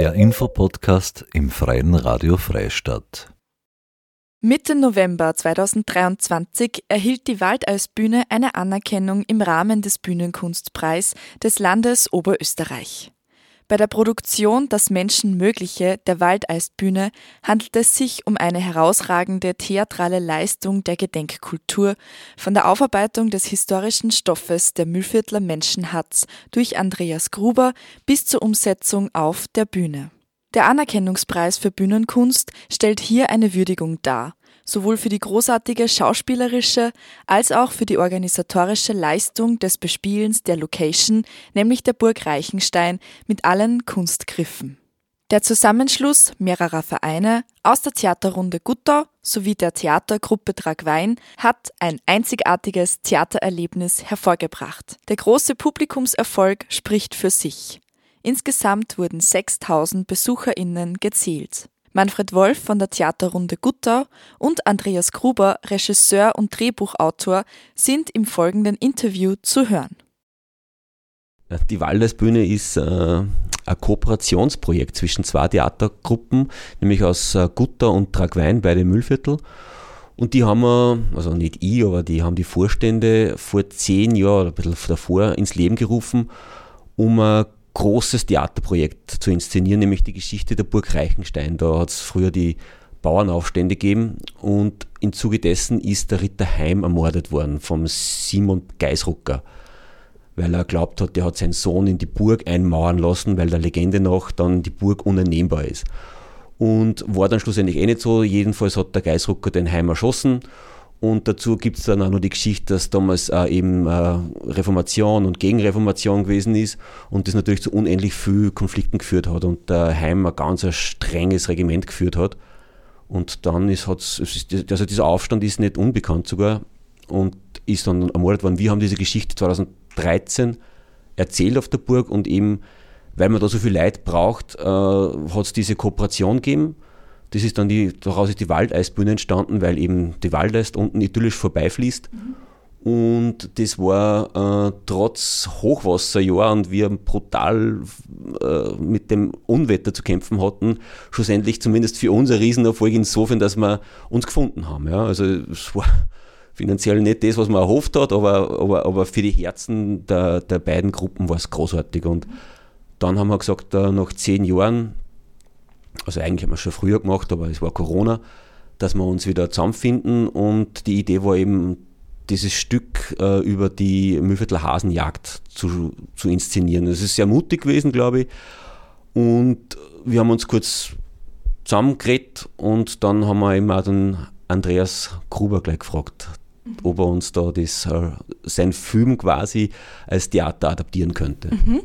Der Infopodcast im Freien Radio Freistadt. Mitte November 2023 erhielt die Waldeisbühne eine Anerkennung im Rahmen des Bühnenkunstpreis des Landes Oberösterreich. Bei der Produktion Das Menschenmögliche der Waldeisbühne handelt es sich um eine herausragende theatrale Leistung der Gedenkkultur, von der Aufarbeitung des historischen Stoffes der Mühlviertler Menschenhatz durch Andreas Gruber bis zur Umsetzung auf der Bühne. Der Anerkennungspreis für Bühnenkunst stellt hier eine Würdigung dar sowohl für die großartige schauspielerische als auch für die organisatorische Leistung des Bespielens der Location, nämlich der Burg Reichenstein, mit allen Kunstgriffen. Der Zusammenschluss mehrerer Vereine aus der Theaterrunde Guttau sowie der Theatergruppe Tragwein hat ein einzigartiges Theatererlebnis hervorgebracht. Der große Publikumserfolg spricht für sich. Insgesamt wurden 6000 BesucherInnen gezählt. Manfred Wolf von der Theaterrunde Guttau und Andreas Gruber, Regisseur und Drehbuchautor, sind im folgenden Interview zu hören. Die Waldesbühne ist äh, ein Kooperationsprojekt zwischen zwei Theatergruppen, nämlich aus äh, Guttau und Tragwein, beide Müllviertel. Und die haben wir, also nicht ich, aber die haben die Vorstände vor zehn Jahren oder ein bisschen davor ins Leben gerufen, um ein großes Theaterprojekt zu inszenieren, nämlich die Geschichte der Burg Reichenstein. Da hat es früher die Bauernaufstände gegeben und im Zuge dessen ist der Ritter Heim ermordet worden vom Simon Geisrucker, weil er glaubt hat, der hat seinen Sohn in die Burg einmauern lassen, weil der Legende nach dann die Burg unannehmbar ist. Und war dann schlussendlich eh nicht so. Jedenfalls hat der Geisrucker den Heim erschossen und dazu gibt es dann auch noch die Geschichte, dass damals äh, eben äh, Reformation und Gegenreformation gewesen ist und das natürlich zu unendlich viel Konflikten geführt hat und der Heim ein ganz ein strenges Regiment geführt hat. Und dann ist, hat's, also dieser Aufstand ist nicht unbekannt sogar und ist dann ermordet worden. Wir haben diese Geschichte 2013 erzählt auf der Burg und eben, weil man da so viel Leid braucht, äh, hat es diese Kooperation gegeben das ist dann die, daraus ist die Waldeisbühne entstanden, weil eben die Waldeis unten idyllisch vorbeifließt. Mhm. Und das war äh, trotz Hochwasserjahr und wir brutal äh, mit dem Unwetter zu kämpfen hatten, schlussendlich zumindest für uns ein Riesenerfolg insofern, dass wir uns gefunden haben. Ja. Also es war finanziell nicht das, was man erhofft hat, aber, aber, aber für die Herzen der, der beiden Gruppen war es großartig. Und dann haben wir gesagt, äh, nach zehn Jahren, also eigentlich haben wir es schon früher gemacht, aber es war Corona, dass wir uns wieder zusammenfinden und die Idee war eben, dieses Stück äh, über die Mühlviertler Hasenjagd zu, zu inszenieren. Das ist sehr mutig gewesen, glaube ich. Und wir haben uns kurz zusammengeredet und dann haben wir eben auch den Andreas Gruber gleich gefragt, mhm. ob er uns da das, äh, sein Film quasi als Theater adaptieren könnte. Mhm.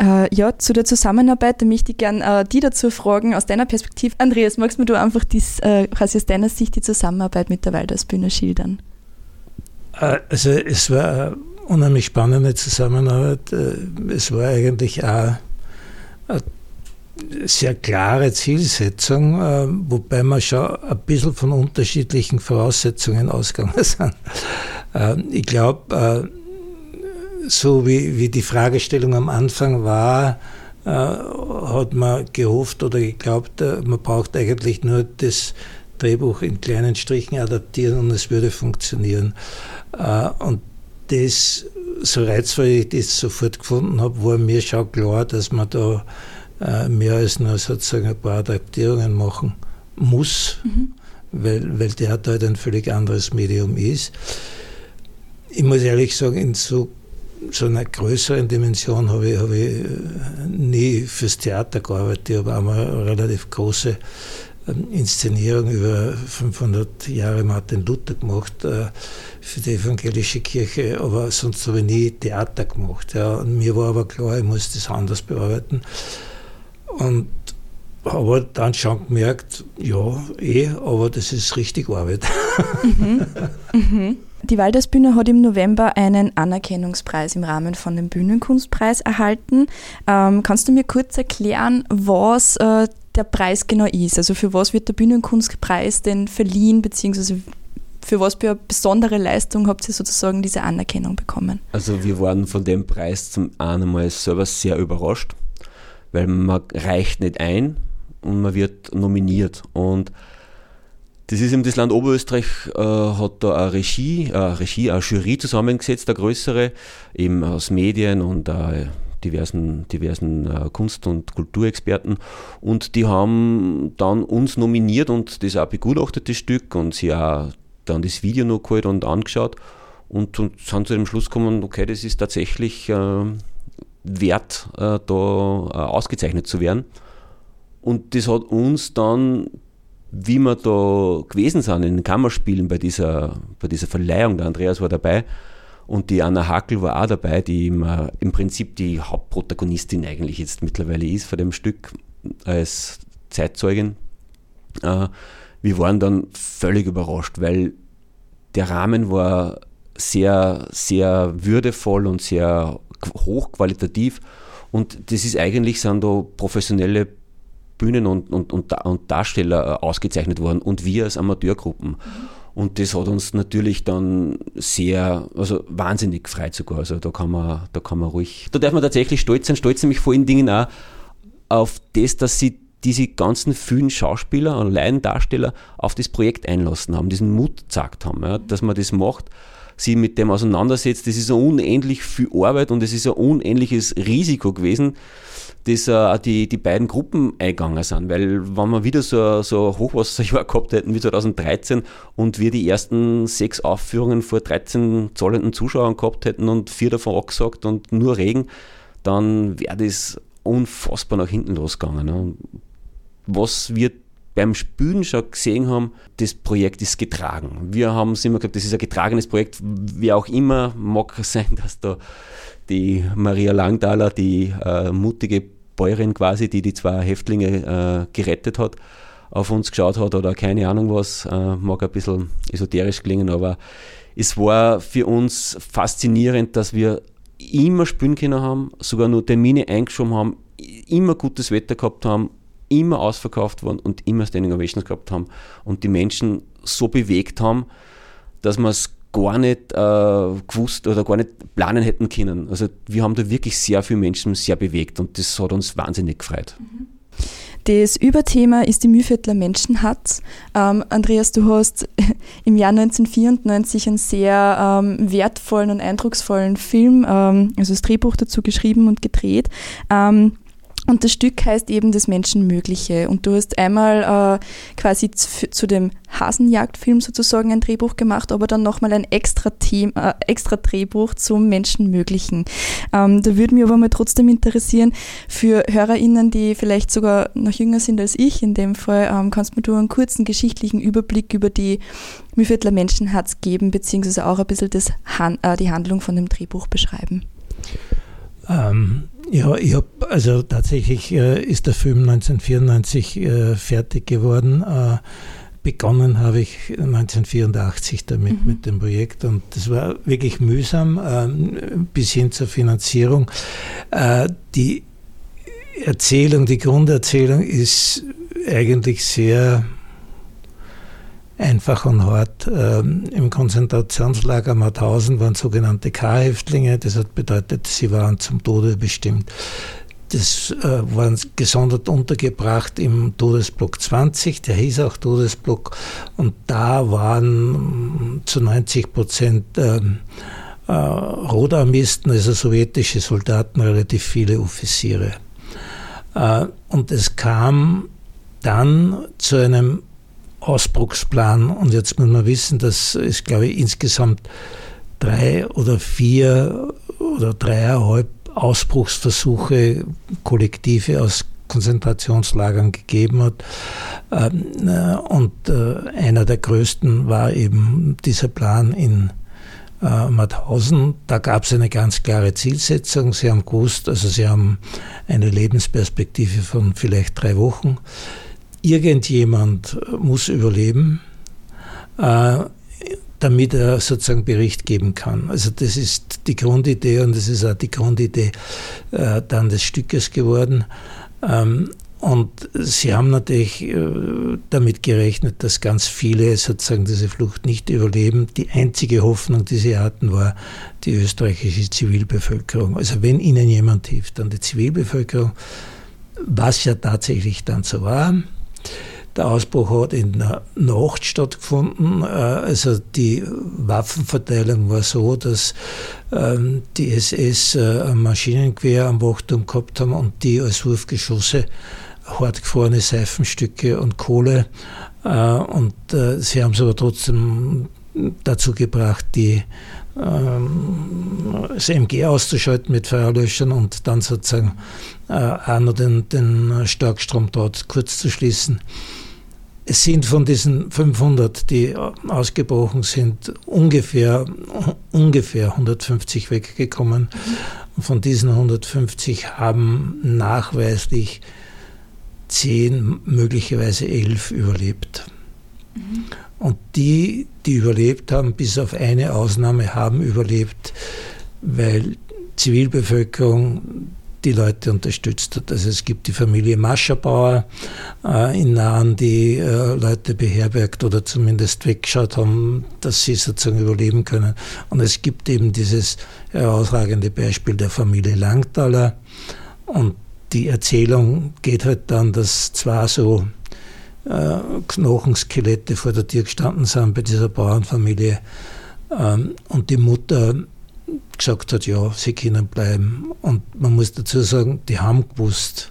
Äh, ja, zu der Zusammenarbeit, da möchte ich gerne äh, die dazu fragen, aus deiner Perspektive. Andreas, magst du einfach dies, äh, quasi aus deiner Sicht die Zusammenarbeit mit der Waldersbühne schildern? Äh, also es war eine unheimlich spannende Zusammenarbeit. Äh, es war eigentlich auch eine sehr klare Zielsetzung, äh, wobei wir schon ein bisschen von unterschiedlichen Voraussetzungen ausgegangen sind. Ähm, ich glaube, äh, so wie, wie die Fragestellung am Anfang war, äh, hat man gehofft oder geglaubt, man braucht eigentlich nur das Drehbuch in kleinen Strichen adaptieren und es würde funktionieren. Und das, so reizvoll ich das sofort gefunden habe, war mir schon klar, dass man da mehr als nur sozusagen ein paar Adaptierungen machen muss, mhm. weil, weil der halt ein völlig anderes Medium ist. Ich muss ehrlich sagen, in so, so einer größeren Dimension habe ich, habe ich äh, nie fürs Theater gearbeitet. Ich habe einmal eine relativ große ähm, Inszenierung über 500 Jahre Martin Luther gemacht äh, für die evangelische Kirche, aber sonst habe ich nie Theater gemacht. Ja. Und mir war aber klar, ich muss das anders bearbeiten. Und habe dann schon gemerkt, ja, eh, aber das ist richtig Arbeit. Mhm. Mhm. Die Waldersbühne hat im November einen Anerkennungspreis im Rahmen von dem Bühnenkunstpreis erhalten. Ähm, kannst du mir kurz erklären, was äh, der Preis genau ist? Also für was wird der Bühnenkunstpreis denn verliehen, beziehungsweise für was für eine besondere Leistung habt ihr sozusagen diese Anerkennung bekommen? Also wir waren von dem Preis zum einen mal selber sehr überrascht weil man reicht nicht ein und man wird nominiert. Und das ist eben das Land Oberösterreich, äh, hat da eine Regie, eine Regie, eine Jury zusammengesetzt, eine größere, eben aus Medien und äh, diversen, diversen äh, Kunst- und Kulturexperten. Und die haben dann uns nominiert und das auch begutachtet, Stück, und sie auch dann das Video noch geholt und angeschaut und, und sind zu dem Schluss gekommen, okay, das ist tatsächlich äh, wert, äh, da äh, ausgezeichnet zu werden. Und das hat uns dann, wie wir da gewesen sind in den Kammerspielen bei dieser, bei dieser Verleihung, der Andreas war dabei und die Anna Hackel war auch dabei, die im, äh, im Prinzip die Hauptprotagonistin eigentlich jetzt mittlerweile ist von dem Stück als Zeitzeugin. Wir waren dann völlig überrascht, weil der Rahmen war sehr, sehr würdevoll und sehr hochqualitativ. Und das ist eigentlich, sind da professionelle Bühnen und, und, und, und Darsteller äh, ausgezeichnet worden und wir als Amateurgruppen. Und das hat uns natürlich dann sehr, also wahnsinnig gefreut sogar. Also da kann man, da kann man ruhig, da darf man tatsächlich stolz sein, stolz nämlich vor allen Dingen auch auf das, dass sie diese ganzen vielen Schauspieler und Laiendarsteller auf das Projekt einlassen haben, diesen Mut gezeigt haben, ja, dass man das macht sie mit dem auseinandersetzt. Das ist unendlich viel Arbeit und es ist ein unendliches Risiko gewesen, dass äh, die, die beiden Gruppen eingegangen sind. Weil wenn wir wieder so, so ein Hochwasserjahr gehabt hätten wie 2013 und wir die ersten sechs Aufführungen vor 13 zahlenden Zuschauern gehabt hätten und vier davon abgesagt und nur Regen, dann wäre das unfassbar nach hinten losgegangen. Ne? Was wird beim Spülen schon gesehen haben, das Projekt ist getragen. Wir haben es immer gesagt, das ist ein getragenes Projekt, wie auch immer, mag sein, dass da die Maria Langthaler, die äh, mutige Bäuerin quasi, die die zwei Häftlinge äh, gerettet hat, auf uns geschaut hat oder keine Ahnung was, äh, mag ein bisschen esoterisch klingen, aber es war für uns faszinierend, dass wir immer spielen können haben, sogar nur Termine eingeschoben haben, immer gutes Wetter gehabt haben immer ausverkauft waren und immer Standing Ovations gehabt haben und die Menschen so bewegt haben, dass man es gar nicht äh, gewusst oder gar nicht planen hätten können. Also wir haben da wirklich sehr viele Menschen sehr bewegt und das hat uns wahnsinnig gefreut. Das Überthema ist die Mühlviertler Menschenhatz. Ähm, Andreas, du hast im Jahr 1994 einen sehr ähm, wertvollen und eindrucksvollen Film, ähm, also das Drehbuch dazu geschrieben und gedreht. Ähm, und das Stück heißt eben das Menschenmögliche. Und du hast einmal äh, quasi zu, dem Hasenjagdfilm sozusagen ein Drehbuch gemacht, aber dann nochmal ein extra, Thema, äh, extra Drehbuch zum Menschenmöglichen. Ähm, da würde mich aber mal trotzdem interessieren, für HörerInnen, die vielleicht sogar noch jünger sind als ich, in dem Fall, ähm, kannst du mir einen kurzen geschichtlichen Überblick über die Mühlviertler Menschenherz geben, beziehungsweise auch ein bisschen das Han äh, die Handlung von dem Drehbuch beschreiben? Ähm, ja, ich habe, also tatsächlich äh, ist der Film 1994 äh, fertig geworden. Äh, begonnen habe ich 1984 damit mhm. mit dem Projekt und das war wirklich mühsam ähm, bis hin zur Finanzierung. Äh, die Erzählung, die Grunderzählung ist eigentlich sehr einfach und hart. Ähm, Im Konzentrationslager Mauthausen waren sogenannte K-Häftlinge. Das hat bedeutet, sie waren zum Tode bestimmt. Das äh, waren gesondert untergebracht im Todesblock 20, der hieß auch Todesblock, und da waren zu 90 Prozent äh, äh, Rotarmisten, also sowjetische Soldaten, relativ viele Offiziere. Äh, und es kam dann zu einem Ausbruchsplan. Und jetzt muss man wissen, dass es, glaube ich, insgesamt drei oder vier oder dreieinhalb Ausbruchsversuche, Kollektive aus Konzentrationslagern gegeben hat. Ähm, äh, und äh, einer der größten war eben dieser Plan in äh, Mauthausen. Da gab es eine ganz klare Zielsetzung. Sie haben gewusst, also sie haben eine Lebensperspektive von vielleicht drei Wochen irgendjemand muss überleben, äh, damit er sozusagen Bericht geben kann. Also das ist die Grundidee und das ist auch die Grundidee äh, dann des Stückes geworden. Ähm, und sie haben natürlich äh, damit gerechnet, dass ganz viele sozusagen diese Flucht nicht überleben. Die einzige Hoffnung, die sie hatten, war die österreichische Zivilbevölkerung. Also wenn ihnen jemand hilft, dann die Zivilbevölkerung. was ja tatsächlich dann so war. Der Ausbruch hat in der Nacht stattgefunden. Äh, also die Waffenverteilung war so, dass ähm, die SS äh, ein Maschinengewehr am Wachturm gehabt haben und die als Wurfgeschosse hartgefrorene Seifenstücke und Kohle. Äh, und sie haben es aber trotzdem dazu gebracht, die ähm, das MG auszuschalten mit Feuerlöschern und dann sozusagen auch noch den, den Starkstrom dort kurz zu schließen. Es sind von diesen 500, die ausgebrochen sind, ungefähr, ungefähr 150 weggekommen. Von diesen 150 haben nachweislich 10, möglicherweise 11 überlebt. Mhm. Und die, die überlebt haben, bis auf eine Ausnahme, haben überlebt, weil Zivilbevölkerung die Leute unterstützt hat. Also es gibt die Familie Mascherbauer äh, in Nahen, die äh, Leute beherbergt oder zumindest weggeschaut haben, dass sie sozusagen überleben können. Und es gibt eben dieses herausragende Beispiel der Familie Langthaler. Und die Erzählung geht halt dann, dass zwar so Knochenskelette vor der Tür gestanden sind bei dieser Bauernfamilie ähm, und die Mutter gesagt hat, ja, sie können bleiben. Und man muss dazu sagen, die haben gewusst,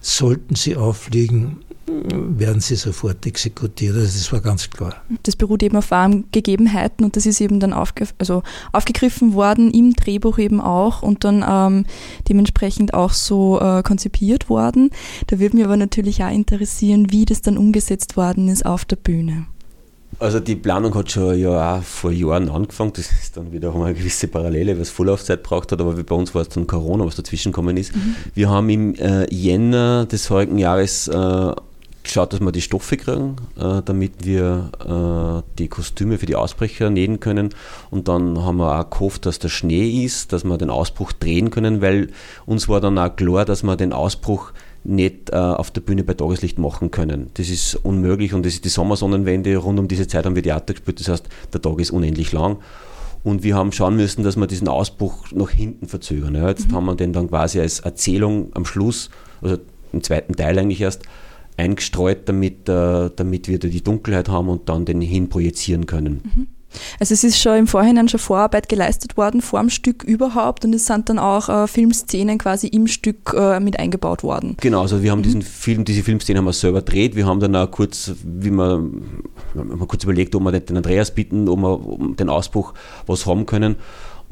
sollten sie auffliegen, werden sie sofort exekutiert. Also das war ganz klar. Das beruht eben auf wahren Gegebenheiten und das ist eben dann aufge also aufgegriffen worden, im Drehbuch eben auch und dann ähm, dementsprechend auch so äh, konzipiert worden. Da würde mich aber natürlich auch interessieren, wie das dann umgesetzt worden ist auf der Bühne. Also die Planung hat schon ja auch vor Jahren angefangen. Das ist dann wiederum eine gewisse Parallele, was Vorlaufzeit braucht hat, aber bei uns war es dann Corona, was dazwischen gekommen ist. Mhm. Wir haben im äh, Jänner des heutigen Jahres äh, geschaut, dass wir die Stoffe kriegen, äh, damit wir äh, die Kostüme für die Ausbrecher nähen können. Und dann haben wir auch gehofft, dass der Schnee ist, dass wir den Ausbruch drehen können, weil uns war dann auch klar, dass wir den Ausbruch nicht äh, auf der Bühne bei Tageslicht machen können. Das ist unmöglich und das ist die Sommersonnenwende. Rund um diese Zeit haben wir Theater gespielt, das heißt, der Tag ist unendlich lang. Und wir haben schauen müssen, dass wir diesen Ausbruch nach hinten verzögern. Ja, jetzt mhm. haben wir den dann quasi als Erzählung am Schluss, also im zweiten Teil eigentlich erst, eingestreut, damit, äh, damit wir da die Dunkelheit haben und dann den hin projizieren können. Mhm. Also es ist schon im Vorhinein schon Vorarbeit geleistet worden vor dem Stück überhaupt und es sind dann auch äh, Filmszenen quasi im Stück äh, mit eingebaut worden. Genau, also wir haben mhm. diesen Film, diese Filmszene haben wir selber gedreht. Wir haben dann auch kurz, wie man, wir haben kurz überlegt, ob wir den Andreas bitten, ob wir um den Ausbruch was haben können.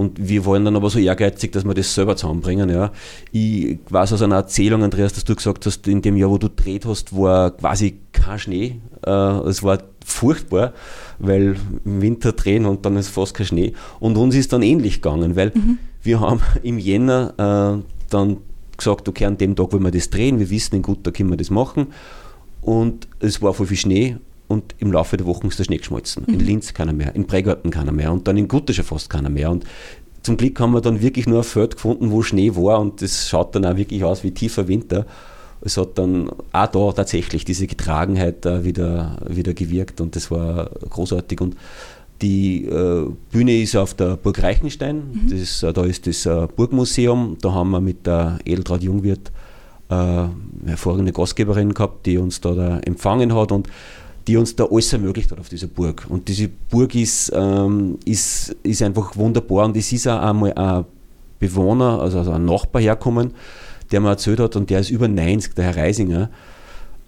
Und wir wollen dann aber so ehrgeizig, dass wir das selber zusammenbringen. Ja. Ich weiß aus einer Erzählung, Andreas, dass du gesagt hast, in dem Jahr, wo du dreht hast, war quasi kein Schnee. Äh, es war furchtbar, weil im Winter drehen und dann ist fast kein Schnee. Und uns ist dann ähnlich gegangen, weil mhm. wir haben im Jänner äh, dann gesagt, okay, an dem Tag wollen wir das drehen, wir wissen, in gut, da können wir das machen. Und es war voll viel Schnee und im Laufe der Wochen ist der Schnee geschmolzen. Mhm. In Linz keiner mehr, in Prägarten keiner mehr und dann in Gutter schon fast keiner mehr. Und zum Glück haben wir dann wirklich nur ein Feld gefunden, wo Schnee war und das schaut dann auch wirklich aus wie tiefer Winter. Es hat dann auch da tatsächlich diese Getragenheit wieder, wieder gewirkt und das war großartig. Und die äh, Bühne ist auf der Burg Reichenstein, mhm. das äh, da ist das äh, Burgmuseum, da haben wir mit der Edeltraut Jungwirt äh, eine hervorragende Gastgeberin gehabt, die uns da, da empfangen hat und die uns da alles ermöglicht hat auf dieser Burg. Und diese Burg ist, ähm, ist, ist einfach wunderbar und es ist auch einmal ein Bewohner, also, also ein Nachbar herkommen, der mir erzählt hat, und der ist über 90, der Herr Reisinger,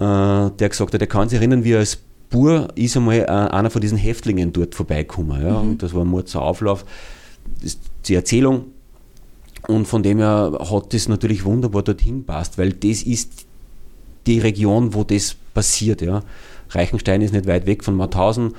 äh, der gesagt hat, er kann sich erinnern, wie er als Bur ist einmal äh, einer von diesen Häftlingen dort vorbeigekommen. Ja, mhm. Und das war ein Murzer Auflauf. Die Erzählung. Und von dem her hat das natürlich wunderbar dorthin passt, weil das ist die Region, wo das passiert. Ja. Reichenstein ist nicht weit weg von Mauthausen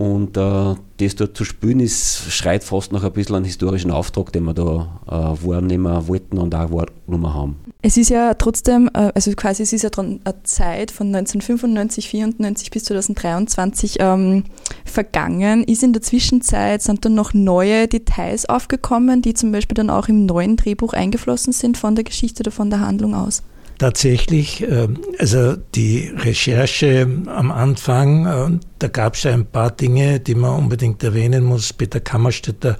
und äh, das dort zu spielen, ist, schreit fast nach ein bisschen einen historischen Auftrag, den wir da äh, wahrnehmen wollten und auch wahrgenommen haben. Es ist ja trotzdem, äh, also quasi es ist ja eine Zeit von 1995, 94 bis 2023 ähm, vergangen. Ist in der Zwischenzeit, sind dann noch neue Details aufgekommen, die zum Beispiel dann auch im neuen Drehbuch eingeflossen sind von der Geschichte oder von der Handlung aus? Tatsächlich, äh, also die Recherche am Anfang, äh, da gab es ein paar Dinge, die man unbedingt erwähnen muss. Peter Kammerstädter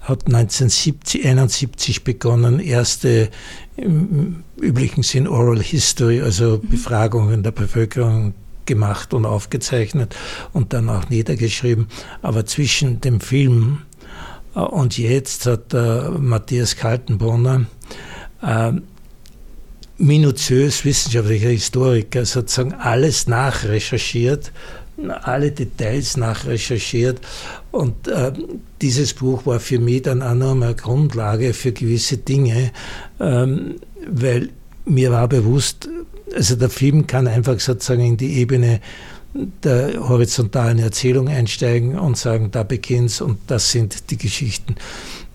hat 1971 begonnen, erste im üblichen Sinn Oral History, also mhm. Befragungen der Bevölkerung gemacht und aufgezeichnet und dann auch niedergeschrieben. Aber zwischen dem Film äh, und jetzt hat Matthias Kaltenbrunner minutiös wissenschaftlicher Historiker sozusagen alles nachrecherchiert, alle Details nachrecherchiert. Und äh, dieses Buch war für mich dann auch noch eine Grundlage für gewisse Dinge, ähm, weil mir war bewusst, also der Film kann einfach sozusagen in die Ebene der horizontalen Erzählung einsteigen und sagen, da beginnt's und das sind die Geschichten.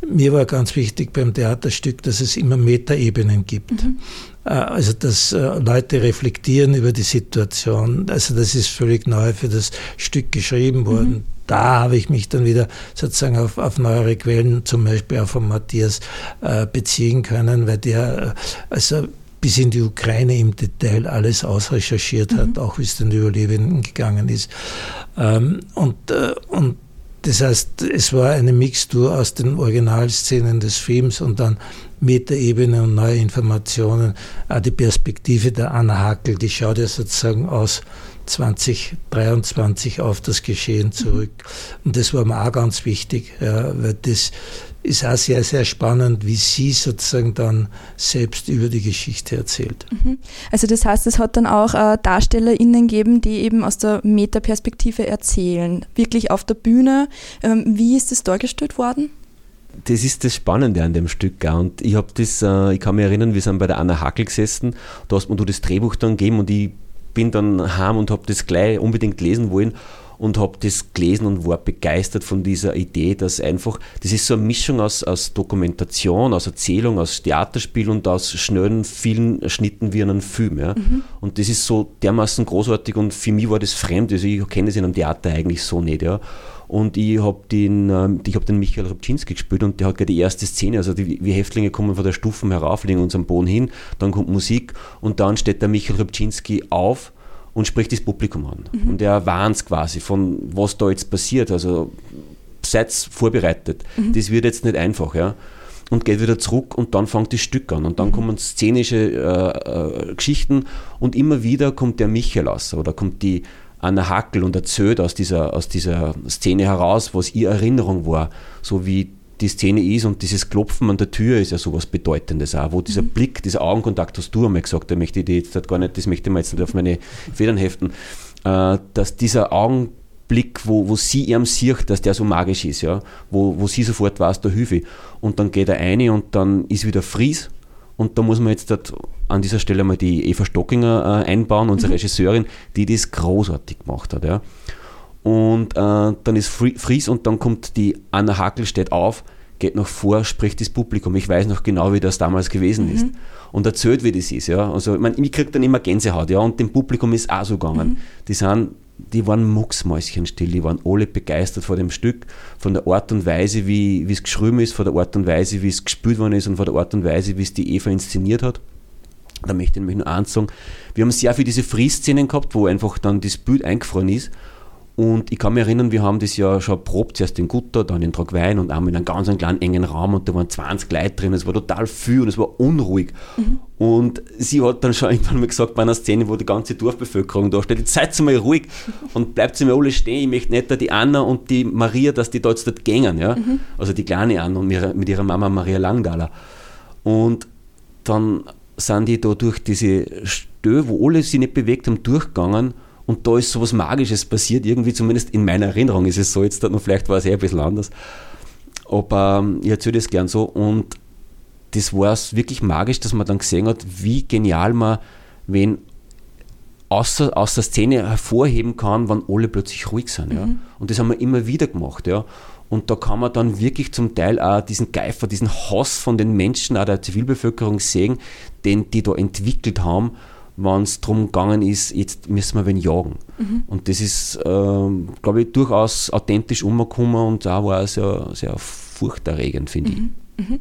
Mir war ganz wichtig beim Theaterstück, dass es immer Metaebenen gibt. Mhm. Äh, also, dass äh, Leute reflektieren über die Situation. Also, das ist völlig neu für das Stück geschrieben worden. Mhm. Da habe ich mich dann wieder sozusagen auf, auf neuere Quellen, zum Beispiel auch von Matthias, äh, beziehen können, weil der, also bis in die Ukraine im Detail alles ausrecherchiert hat, mhm. auch wie es den Überlebenden gegangen ist. Ähm, und, und das heißt, es war eine Mixtur aus den Originalszenen des Films und dann Metaebene und neue Informationen. Auch die Perspektive der Anna Hackel, die schaut ja sozusagen aus 2023 auf das Geschehen zurück. Und das war mir auch ganz wichtig, ja, weil das ist auch sehr, sehr spannend, wie sie sozusagen dann selbst über die Geschichte erzählt. Mhm. Also das heißt, es hat dann auch äh, DarstellerInnen gegeben, die eben aus der Metaperspektive erzählen, wirklich auf der Bühne. Ähm, wie ist das dargestellt worden? Das ist das Spannende an dem Stück. Und ich habe das, äh, ich kann mich erinnern, wir sind bei der Anna Hackel gesessen, da hast mir du das Drehbuch dann gegeben und ich bin dann heim und habe das gleich unbedingt lesen wollen und habe das gelesen und war begeistert von dieser Idee, dass einfach, das ist so eine Mischung aus, aus Dokumentation, aus Erzählung, aus Theaterspiel und aus schnellen, vielen Schnitten wie in einem Film. Ja. Mhm. Und das ist so dermaßen großartig und für mich war das fremd, also ich kenne das in einem Theater eigentlich so nicht. Ja. Und ich habe den, ähm, hab den Michael Robczynski gespielt und der hat gerade die erste Szene, also die, wir Häftlinge kommen von der Stufen herauf, legen uns am Boden hin, dann kommt Musik und dann steht der Michael Robczynski auf und spricht das Publikum an. Mhm. Und er warnt quasi von, was da jetzt passiert. Also seid vorbereitet. Mhm. Das wird jetzt nicht einfach, ja. Und geht wieder zurück und dann fängt das Stück an. Und dann mhm. kommen szenische äh, äh, Geschichten und immer wieder kommt der Michael raus oder kommt die Anna Hackel und erzählt aus dieser, aus dieser Szene heraus, was ihre Erinnerung war, so wie die Szene ist und dieses Klopfen an der Tür ist ja sowas Bedeutendes auch, wo dieser mhm. Blick, dieser Augenkontakt, hast du einmal gesagt, der möchte ich jetzt gar nicht, das möchte ich mir jetzt nicht auf meine Federn heften, äh, dass dieser Augenblick, wo, wo sie ihm sieht, dass der so magisch ist, ja, wo, wo sie sofort weiß, da hilfe Und dann geht er eine und dann ist wieder Fries und da muss man jetzt an dieser Stelle mal die Eva Stockinger äh, einbauen, unsere mhm. Regisseurin, die das großartig gemacht hat. Ja. Und äh, dann ist Fries und dann kommt die Anna Hackel, steht auf, geht noch vor, spricht das Publikum. Ich weiß noch genau, wie das damals gewesen mhm. ist. Und erzählt, wie das ist. Ja. Also, ich, mein, ich kriege dann immer Gänsehaut. Ja. Und dem Publikum ist auch so gegangen. Mhm. Die sind die waren mucksmäuschenstill, die waren alle begeistert vor dem Stück, von der Art und Weise, wie, es geschrieben ist, von der Art und Weise, wie es gespielt worden ist und von der Art und Weise, wie es die Eva inszeniert hat. Da möchte ich nämlich nur eins sagen, wir haben sehr viel diese Free-Szenen gehabt, wo einfach dann das Bild eingefroren ist und ich kann mich erinnern, wir haben das ja schon probt, zuerst in Gutter, dann in Tragwein und einmal in einem ganz kleinen engen Raum und da waren 20 Leute drin, es war total viel und es war unruhig. Mhm. Und sie hat dann schon irgendwann mal gesagt, bei einer Szene, wo die ganze Dorfbevölkerung da steht, jetzt seid mal ruhig und bleibt mal alle stehen, ich möchte nicht, dass die Anna und die Maria, dass die da jetzt dort gängen, ja. Mhm. Also die kleine Anna und mit ihrer Mama Maria Langdaler. Und dann sind die da durch diese Stö, wo alle sich nicht bewegt haben, durchgegangen und da ist sowas Magisches passiert, irgendwie zumindest in meiner Erinnerung ist es so, jetzt noch vielleicht war es eher ein bisschen anders. Aber ähm, ich erzähle das gern so und das war es wirklich magisch, dass man dann gesehen hat, wie genial man, wenn außer, aus der Szene hervorheben kann, wann alle plötzlich ruhig sind. Ja? Mhm. Und das haben wir immer wieder gemacht. Ja? Und da kann man dann wirklich zum Teil auch diesen Geifer, diesen Hass von den Menschen, auch der Zivilbevölkerung sehen, den die da entwickelt haben wenn es darum gegangen ist, jetzt müssen wir wen jagen. Mhm. Und das ist, äh, glaube ich, durchaus authentisch umgekommen und da war es sehr, sehr furchterregend, finde mhm. Mhm.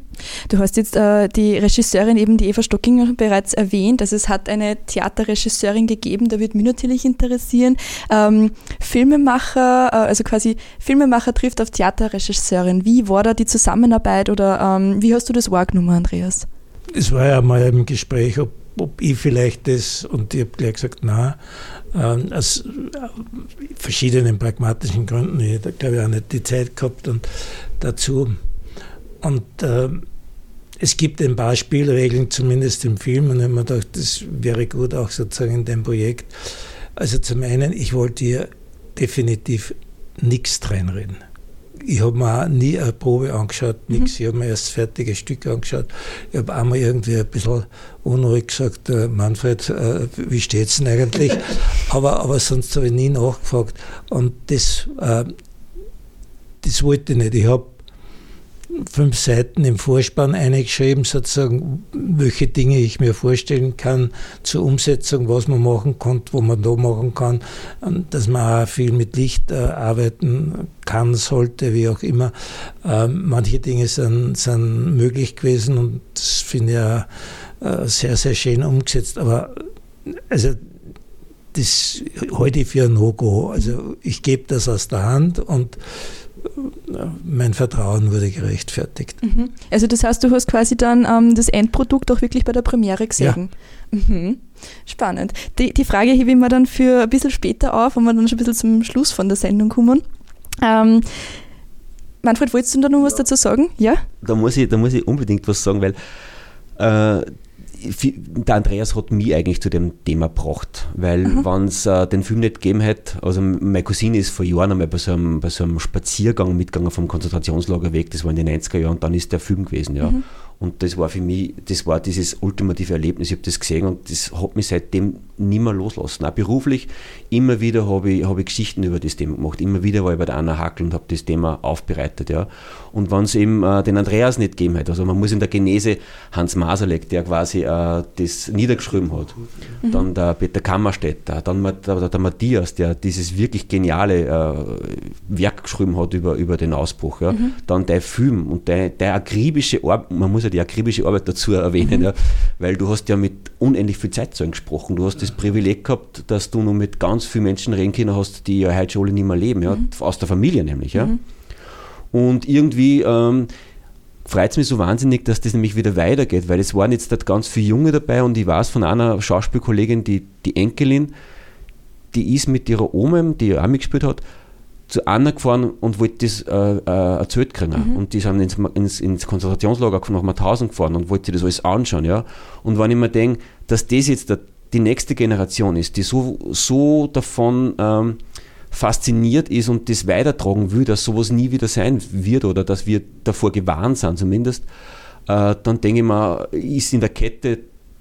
Du hast jetzt äh, die Regisseurin eben, die Eva Stockinger, bereits erwähnt. Also es hat eine Theaterregisseurin gegeben, da würde mich natürlich interessieren. Ähm, Filmemacher, äh, also quasi Filmemacher trifft auf Theaterregisseurin. Wie war da die Zusammenarbeit oder ähm, wie hast du das wahrgenommen, Andreas? Es war ja mal im Gespräch, ob, ob ich vielleicht das, und ich habe gleich gesagt, nein, ähm, aus verschiedenen pragmatischen Gründen. Ich habe, glaube ich, auch nicht die Zeit gehabt und dazu und äh, es gibt ein paar Spielregeln, zumindest im Film, und ich habe mir gedacht, das wäre gut auch sozusagen in dem Projekt. Also zum einen, ich wollte hier definitiv nichts reinreden. Ich habe mir auch nie eine Probe angeschaut, nichts. Mhm. Ich habe mir erst fertige Stücke angeschaut. Ich habe einmal irgendwie ein bisschen unruhig gesagt, äh, Manfred, äh, wie steht es denn eigentlich? aber, aber sonst habe ich nie nachgefragt. Und das, äh, das wollte ich nicht. Ich habe fünf Seiten im Vorspann eingeschrieben, sozusagen, welche Dinge ich mir vorstellen kann zur Umsetzung, was man machen kann, wo man da machen kann, dass man auch viel mit Licht äh, arbeiten kann, sollte, wie auch immer. Ähm, manche Dinge sind, sind möglich gewesen und das finde ich auch äh, sehr, sehr schön umgesetzt. Aber also das ich für ein No-Go. Also ich gebe das aus der Hand und mein Vertrauen wurde gerechtfertigt. Mhm. Also das heißt, du hast quasi dann ähm, das Endprodukt auch wirklich bei der Premiere gesehen. Ja. Mhm. Spannend. Die, die Frage hebe ich mir dann für ein bisschen später auf, wenn wir dann schon ein bisschen zum Schluss von der Sendung kommen. Ähm, Manfred, wolltest du da noch was dazu sagen? Ja? Da muss ich, da muss ich unbedingt was sagen, weil äh, der Andreas hat mich eigentlich zu dem Thema gebracht, weil mhm. wenn es äh, den Film nicht gegeben hätte, also meine Cousine ist vor Jahren einmal bei so einem, bei so einem Spaziergang mitgegangen vom Konzentrationslager weg, das war in den 90er Jahren, und dann ist der Film gewesen, ja. Mhm. Und das war für mich, das war dieses ultimative Erlebnis. Ich habe das gesehen und das hat mich seitdem nicht mehr loslassen. Auch beruflich, immer wieder habe ich, hab ich Geschichten über das Thema gemacht. Immer wieder war ich bei der Anna Hackel und habe das Thema aufbereitet. Ja. Und wenn es eben äh, den Andreas nicht gegeben hätte, also man muss in der Genese Hans Masalek, der quasi äh, das niedergeschrieben hat, mhm. dann der Peter Kammerstädter, dann der, der, Matthias, der dieses wirklich geniale äh, Werk geschrieben hat über, über den Ausbruch, ja. Mhm. dann der Film und der, der akribische Arbeit, man muss ja die akribische Arbeit dazu erwähnen, mhm. ja, weil du hast ja mit unendlich viel Zeitzeugen gesprochen. Du hast das Privileg gehabt, dass du nur mit ganz vielen Menschen reden können hast, die ja heute schon alle nicht mehr leben, ja, mhm. aus der Familie nämlich. Ja. Mhm. Und irgendwie ähm, freut es mich so wahnsinnig, dass das nämlich wieder weitergeht, weil es waren jetzt ganz viele Junge dabei und ich weiß von einer Schauspielkollegin, die, die Enkelin, die ist mit ihrer Oma, die ja auch mitgespielt hat, zu Anna gefahren und wollte das äh, erzählt kriegen. Mhm. Und die sind ins, ins, ins Konzentrationslager nach Mauthausen gefahren und wollte das alles anschauen. Ja? Und wenn ich mir denke, dass das jetzt der, die nächste Generation ist, die so, so davon ähm, fasziniert ist und das weitertragen will, dass sowas nie wieder sein wird oder dass wir davor gewarnt sind zumindest, äh, dann denke ich mir, ist in der Kette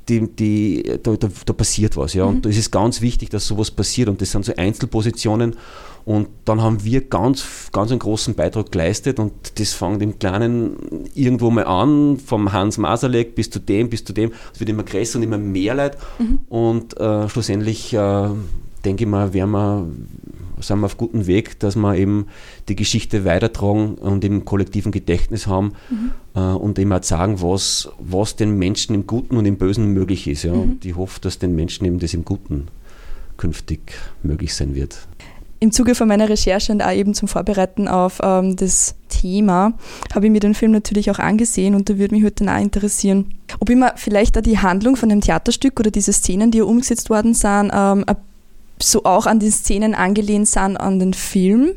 die, die, da, da, da, passiert was. Ja? Und mhm. es ist ganz wichtig, dass sowas passiert. Und das sind so Einzelpositionen. Und dann haben wir ganz, ganz einen großen Beitrag geleistet. Und das fängt im Kleinen irgendwo mal an, vom Hans Masalek bis zu dem, bis zu dem. Es wird immer größer und immer mehr Leid. Mhm. Und äh, schlussendlich äh, denke ich mal, werden wir sind wir auf gutem Weg, dass wir eben die Geschichte weitertragen und im kollektiven Gedächtnis haben mhm. äh, und eben auch sagen, was, was den Menschen im Guten und im Bösen möglich ist. Ja. Mhm. Und ich hoffe, dass den Menschen eben das im Guten künftig möglich sein wird. Im Zuge von meiner Recherche und auch eben zum Vorbereiten auf ähm, das Thema habe ich mir den Film natürlich auch angesehen und da würde mich heute auch interessieren, ob ich mir vielleicht auch die Handlung von dem Theaterstück oder diese Szenen, die ja umgesetzt worden sind, ähm, ein so auch an die Szenen angelehnt sind an den Film.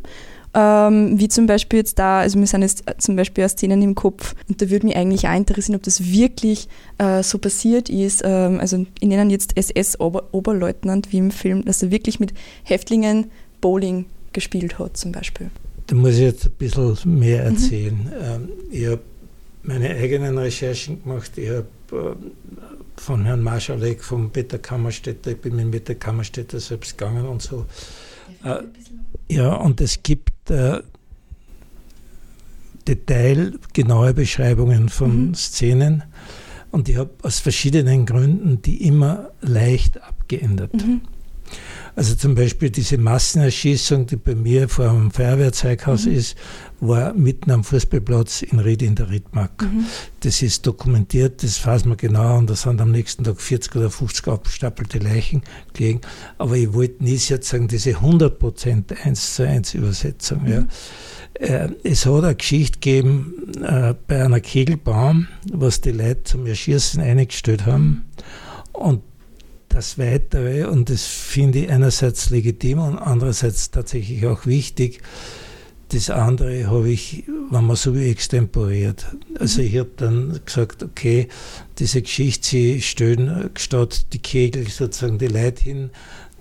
Ähm, wie zum Beispiel jetzt da, also mir sind jetzt zum Beispiel Szenen im Kopf und da würde mich eigentlich auch interessieren, ob das wirklich äh, so passiert ist. Ähm, also in denen jetzt SS-Oberleutnant wie im Film, dass er wirklich mit Häftlingen Bowling gespielt hat zum Beispiel. Da muss ich jetzt ein bisschen mehr mhm. erzählen. Mhm. ich habe meine eigenen Recherchen gemacht. Ich habe äh, von Herrn Marschalek, von Peter Kammerstädter, ich bin mit Peter Kammerstädter selbst gegangen und so. Äh, ja, und es gibt äh, detailgenaue Beschreibungen von mhm. Szenen und ich habe aus verschiedenen Gründen die immer leicht abgeändert. Mhm. Also zum Beispiel diese Massenerschießung, die bei mir vor dem Feuerwehrzeughaus mhm. ist, war mitten am Fußballplatz in Ried in der Riedmark. Mhm. Das ist dokumentiert, das weiß man genau und da sind am nächsten Tag 40 oder 50 abgestapelte Leichen gelegen. Aber ich wollte nie sozusagen diese 100% 1 zu 1 Übersetzung. Mhm. Ja. Äh, es hat eine Geschichte gegeben äh, bei einer Kegelbahn, was die Leute zum Erschießen eingestellt haben. Und das Weitere, und das finde ich einerseits legitim und andererseits tatsächlich auch wichtig, das andere habe ich, wenn man so wie extemporiert. Also ich habe dann gesagt, okay, diese Geschichte, sie stellen statt die Kegel sozusagen die Leute hin,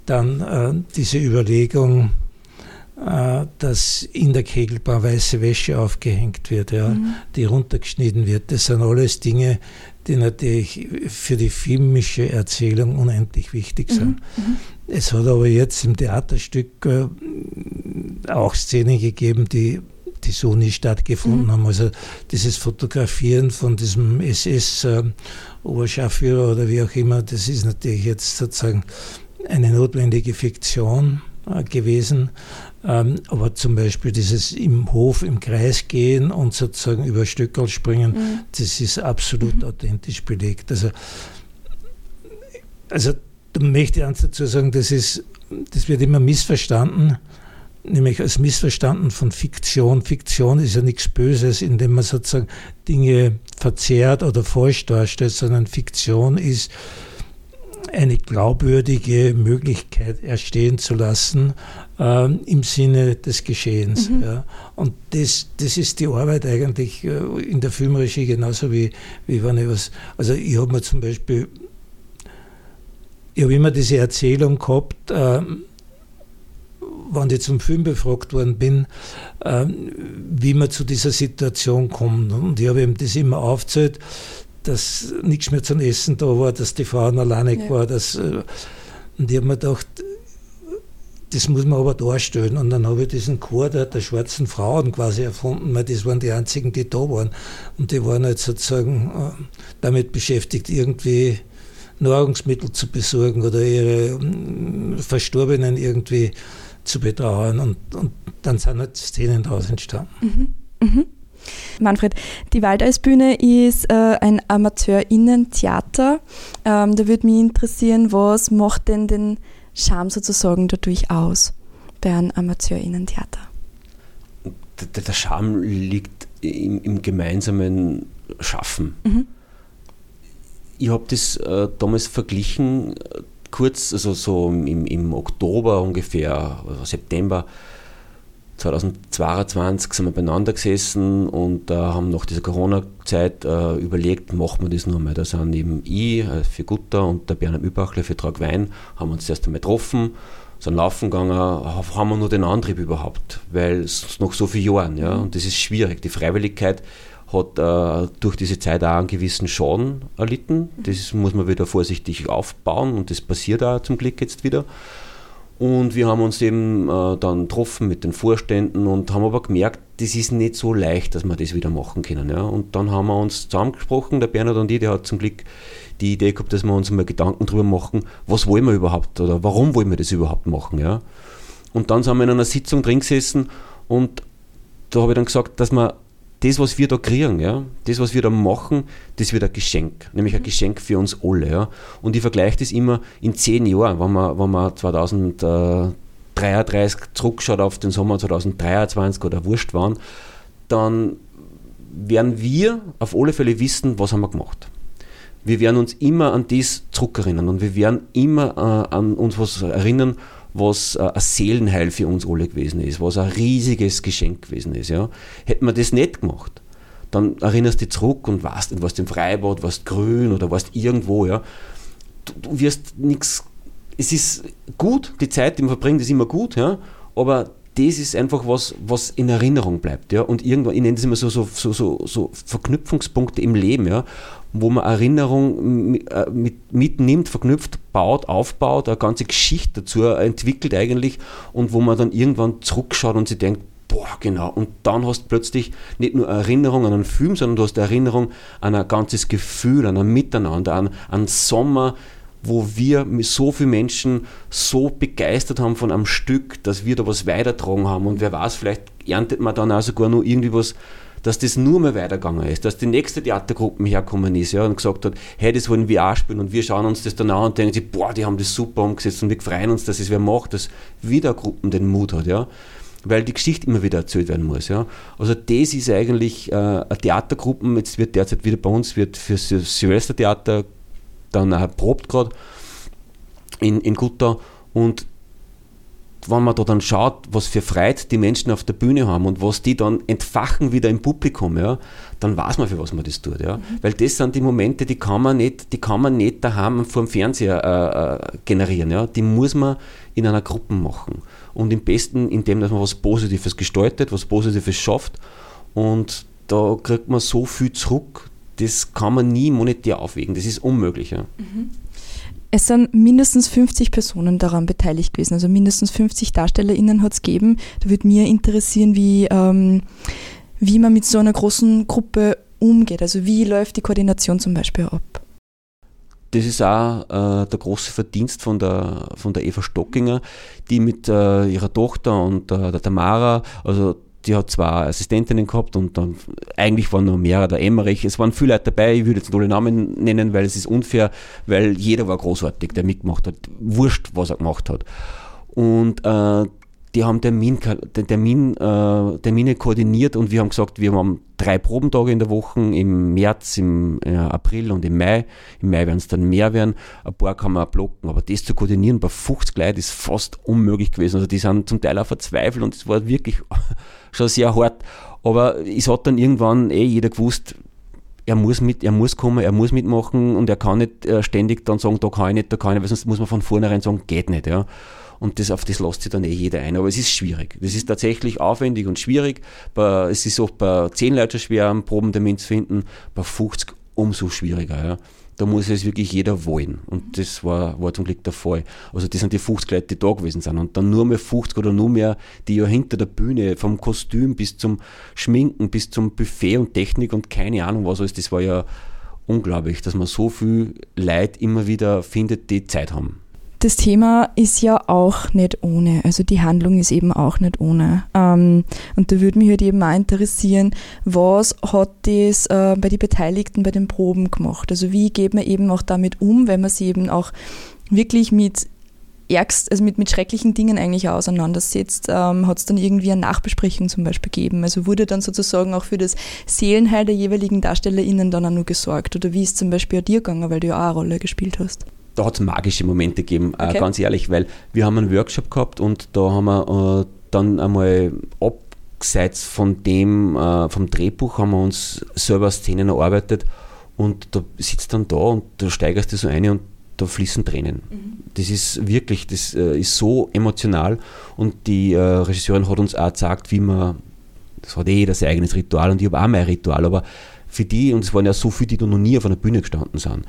dann äh, diese Überlegung, äh, dass in der Kegelbahn weiße Wäsche aufgehängt wird, ja, mhm. die runtergeschnitten wird. Das sind alles Dinge, die natürlich für die filmische Erzählung unendlich wichtig sind. Mhm. Mhm. Es hat aber jetzt im Theaterstück äh, auch Szenen gegeben, die, die so nie stattgefunden mhm. haben. Also dieses Fotografieren von diesem SS-Oberscharführer äh, oder wie auch immer, das ist natürlich jetzt sozusagen eine notwendige Fiktion äh, gewesen. Ähm, aber zum Beispiel dieses im Hof im Kreis gehen und sozusagen über Stöckel springen, mhm. das ist absolut mhm. authentisch belegt. Also, also da möchte ich eins dazu sagen, das, ist, das wird immer missverstanden, nämlich als missverstanden von Fiktion. Fiktion ist ja nichts Böses, indem man sozusagen Dinge verzerrt oder falsch darstellt, sondern Fiktion ist eine glaubwürdige Möglichkeit erstehen zu lassen äh, im Sinne des Geschehens. Mhm. Ja. Und das, das ist die Arbeit eigentlich äh, in der Filmregie genauso wie, wie wenn ich was. Also ich habe mir zum Beispiel, ich habe immer diese Erzählung gehabt, äh, wenn ich zum Film befragt worden bin, äh, wie man zu dieser Situation kommt. Und ich habe eben das immer aufgezählt dass nichts mehr zum Essen da war, dass die Frauen alleine ja. war. Dass, äh, und ich habe mir gedacht, das muss man aber darstellen. Und dann habe ich diesen Chor der, der schwarzen Frauen quasi erfunden, weil das waren die einzigen, die da waren. Und die waren halt sozusagen äh, damit beschäftigt, irgendwie Nahrungsmittel zu besorgen oder ihre äh, Verstorbenen irgendwie zu betrauern. Und, und dann sind halt Szenen daraus entstanden. Mhm. Mhm. Manfred, die Waldeisbühne ist äh, ein Amateurinnen-Theater. Ähm, da würde mich interessieren, was macht denn den Charme sozusagen dadurch aus bei einem Amateurinnen-Theater? Der, der Charme liegt im, im gemeinsamen Schaffen. Mhm. Ich habe das äh, damals verglichen, äh, kurz, also so im, im Oktober ungefähr, also September, 2022 sind wir beieinander gesessen und äh, haben nach dieser Corona-Zeit äh, überlegt, machen wir das noch einmal. Da sind eben ich äh, für Gutter und der Bernhard Übachler für Tragwein, haben uns erst einmal getroffen, sind laufen gegangen, haben wir nur den Antrieb überhaupt, weil es noch so viele Jahre, ja, und das ist schwierig. Die Freiwilligkeit hat äh, durch diese Zeit auch einen gewissen Schaden erlitten. Das muss man wieder vorsichtig aufbauen und das passiert auch zum Glück jetzt wieder. Und wir haben uns eben äh, dann getroffen mit den Vorständen und haben aber gemerkt, das ist nicht so leicht, dass wir das wieder machen können. Ja. Und dann haben wir uns zusammengesprochen, der Bernhard und ich, der hat zum Glück die Idee gehabt, dass wir uns mal Gedanken darüber machen, was wollen wir überhaupt oder warum wollen wir das überhaupt machen. Ja. Und dann sind wir in einer Sitzung drin gesessen und da habe ich dann gesagt, dass wir das, was wir da kriegen, ja, das, was wir da machen, das wird ein Geschenk, nämlich ein mhm. Geschenk für uns alle. Ja. Und ich vergleiche das immer in zehn Jahren, wenn man, wenn man 2033 zurückschaut auf den Sommer 2023 oder wurscht waren, dann werden wir auf alle Fälle wissen, was haben wir gemacht. Wir werden uns immer an das zurückerinnern und wir werden immer äh, an uns was erinnern, was äh, ein Seelenheil für uns alle gewesen ist, was ein riesiges Geschenk gewesen ist. Ja. Hätten wir das nicht gemacht, dann erinnerst du dich zurück und du warst im Freibad, warst grün oder warst irgendwo. Ja. Du, du wirst nichts. Es ist gut, die Zeit, die man verbringt, ist immer gut, ja, aber das ist einfach was, was in Erinnerung bleibt. Ja? Und irgendwann, ich nenne das immer so, so, so, so, so Verknüpfungspunkte im Leben, ja? Wo man Erinnerung äh, mit, mitnimmt, verknüpft, baut, aufbaut, eine ganze Geschichte dazu entwickelt eigentlich und wo man dann irgendwann zurückschaut und sich denkt, boah, genau. Und dann hast du plötzlich nicht nur Erinnerung an einen Film, sondern du hast Erinnerung an ein ganzes Gefühl, an ein Miteinander, an einen Sommer, wo wir mit so vielen Menschen so begeistert haben von einem Stück, dass wir da was weitertragen haben. Und wer weiß, vielleicht erntet man dann auch sogar noch irgendwie was, dass das nur mehr weitergegangen ist, dass die nächste Theatergruppe hergekommen ist ja, und gesagt hat, hey, das wollen wir auch spielen und wir schauen uns das dann an und denken sich, boah, die haben das super umgesetzt und wir freuen uns, dass es wer macht, dass wieder Gruppen den Mut hat, ja weil die Geschichte immer wieder erzählt werden muss. Ja. Also das ist eigentlich äh, eine Theatergruppe, jetzt wird derzeit wieder bei uns, wird für Silvestertheater dann auch probt gerade in, in Gutta und wenn man da dann schaut, was für Freude die Menschen auf der Bühne haben und was die dann entfachen wieder im Publikum, ja, dann weiß man, für was man das tut. Ja. Mhm. Weil das sind die Momente, die kann man nicht, die kann man nicht daheim vor dem Fernseher äh, äh, generieren. Ja. Die muss man in einer Gruppe machen. Und im besten, indem dass man was Positives gestaltet, was Positives schafft. Und da kriegt man so viel zurück, das kann man nie monetär aufwägen. Das ist unmöglich. Ja. Mhm. Es sind mindestens 50 Personen daran beteiligt gewesen, also mindestens 50 DarstellerInnen hat es gegeben. Da würde mir interessieren, wie, ähm, wie man mit so einer großen Gruppe umgeht. Also wie läuft die Koordination zum Beispiel ab? Das ist auch äh, der große Verdienst von der, von der Eva Stockinger, die mit äh, ihrer Tochter und äh, der Tamara, also die hat zwei Assistentinnen gehabt und dann eigentlich waren noch mehrere, der Emmerich, es waren viele Leute dabei, ich würde jetzt nur den Namen nennen, weil es ist unfair, weil jeder war großartig, der mitgemacht hat, wurscht, was er gemacht hat. Und äh, die haben Termin, Termin, äh, Termine koordiniert und wir haben gesagt, wir haben drei Probentage in der Woche, im März, im äh, April und im Mai. Im Mai werden es dann mehr werden. Ein paar kann man auch blocken, aber das zu koordinieren bei 50 Leuten ist fast unmöglich gewesen. Also die sind zum Teil auch verzweifelt und es war wirklich schon sehr hart. Aber es hat dann irgendwann eh jeder gewusst, er muss mit, er muss kommen, er muss mitmachen und er kann nicht äh, ständig dann sagen, da kann ich nicht, da kann ich nicht, weil sonst muss man von vornherein sagen, geht nicht, ja und das, auf das lässt sich dann eh jeder ein. Aber es ist schwierig. Das ist tatsächlich aufwendig und schwierig. Es ist auch bei 10 Leuten schwer, einen Probentermin zu finden, bei 50 umso schwieriger. Ja. Da muss es wirklich jeder wollen. Und das war, war zum Glück der Fall. Also das sind die 50 Leute, die da gewesen sind. Und dann nur mehr 50 oder nur mehr, die ja hinter der Bühne, vom Kostüm bis zum Schminken, bis zum Buffet und Technik und keine Ahnung was alles, das war ja unglaublich, dass man so viel Leute immer wieder findet, die Zeit haben das Thema ist ja auch nicht ohne, also die Handlung ist eben auch nicht ohne. Ähm, und da würde mich halt eben auch interessieren, was hat das äh, bei den Beteiligten bei den Proben gemacht? Also wie geht man eben auch damit um, wenn man sich eben auch wirklich mit ärgst, also mit, mit schrecklichen Dingen eigentlich auseinandersetzt, ähm, hat es dann irgendwie eine Nachbesprechung zum Beispiel gegeben. Also wurde dann sozusagen auch für das Seelenheil der jeweiligen DarstellerInnen dann auch nur gesorgt? Oder wie ist zum Beispiel dir gegangen, weil du ja auch eine Rolle gespielt hast? Da hat es magische Momente gegeben, äh, okay. äh, ganz ehrlich, weil wir haben einen Workshop gehabt und da haben wir äh, dann einmal abseits von dem, äh, vom Drehbuch haben wir uns selber Szenen erarbeitet und da sitzt dann da und da steigerst du so eine und da fließen Tränen. Mhm. Das ist wirklich, das äh, ist so emotional und die äh, Regisseurin hat uns auch gesagt, wie man, das hat eh jeder sein eigenes Ritual und ich habe auch mein Ritual, aber für die, und es waren ja so viele, die da noch nie auf einer Bühne gestanden sind,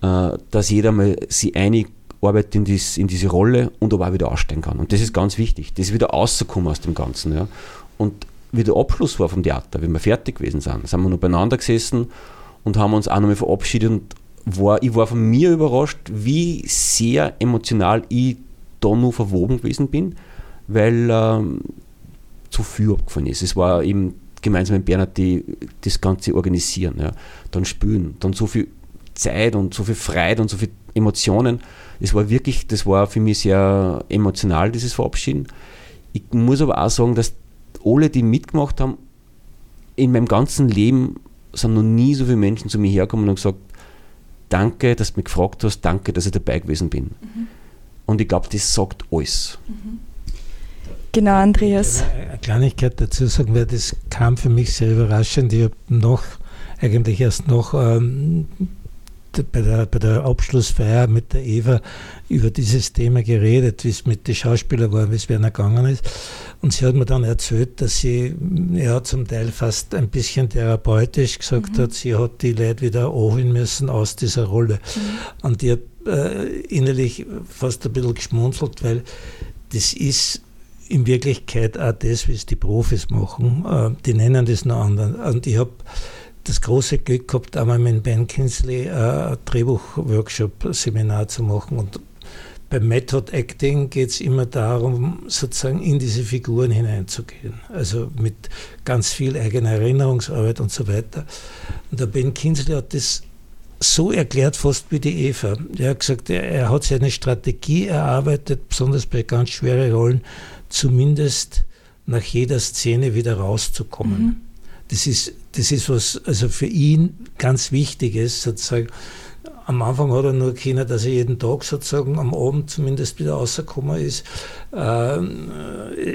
dass jeder mal sich einig arbeitet in, dies, in diese Rolle und aber auch wieder aussteigen kann. Und das ist ganz wichtig, das wieder rauszukommen aus dem Ganzen. Ja. Und wie der Abschluss war vom Theater, wenn wir fertig gewesen sind, sind wir noch beieinander gesessen und haben uns auch nochmal verabschiedet und war, ich war von mir überrascht, wie sehr emotional ich da noch verwoben gewesen bin, weil ähm, zu viel abgefallen ist. Es war eben gemeinsam mit Bernhard die, das Ganze organisieren, ja. dann spülen, dann so viel Zeit und so viel Freude und so viele Emotionen. Es war wirklich, das war für mich sehr emotional, dieses Verabschieden. Ich muss aber auch sagen, dass alle, die mitgemacht haben, in meinem ganzen Leben sind noch nie so viele Menschen zu mir hergekommen und gesagt, danke, dass du mich gefragt hast, danke, dass ich dabei gewesen bin. Mhm. Und ich glaube, das sagt alles. Mhm. Genau, Andreas. Eine Kleinigkeit dazu sagen, weil das kam für mich sehr überraschend. Ich habe noch, eigentlich erst noch ähm, bei der, bei der Abschlussfeier mit der Eva über dieses Thema geredet, wie es mit den Schauspielern war, wie es werden gegangen ist. Und sie hat mir dann erzählt, dass sie ja zum Teil fast ein bisschen therapeutisch gesagt mhm. hat, sie hat die Leute wieder erholen müssen aus dieser Rolle. Mhm. Und die hat äh, innerlich fast ein bisschen geschmunzelt, weil das ist in Wirklichkeit auch das, wie es die Profis machen. Äh, die nennen das noch anders. Und ich habe das große Glück gehabt, einmal mit Ben Kinsley äh, ein Drehbuch-Workshop-Seminar zu machen. Und beim Method Acting geht es immer darum, sozusagen in diese Figuren hineinzugehen. Also mit ganz viel eigener Erinnerungsarbeit und so weiter. Und der Ben Kinsley hat das so erklärt, fast wie die Eva. Er hat gesagt, er, er hat seine Strategie erarbeitet, besonders bei ganz schweren Rollen, zumindest nach jeder Szene wieder rauszukommen. Mhm. Das ist, das ist was also für ihn ganz Wichtiges, sozusagen. Am Anfang hat er nur kennen, dass er jeden Tag sozusagen am Abend zumindest wieder rausgekommen ist. Ähm,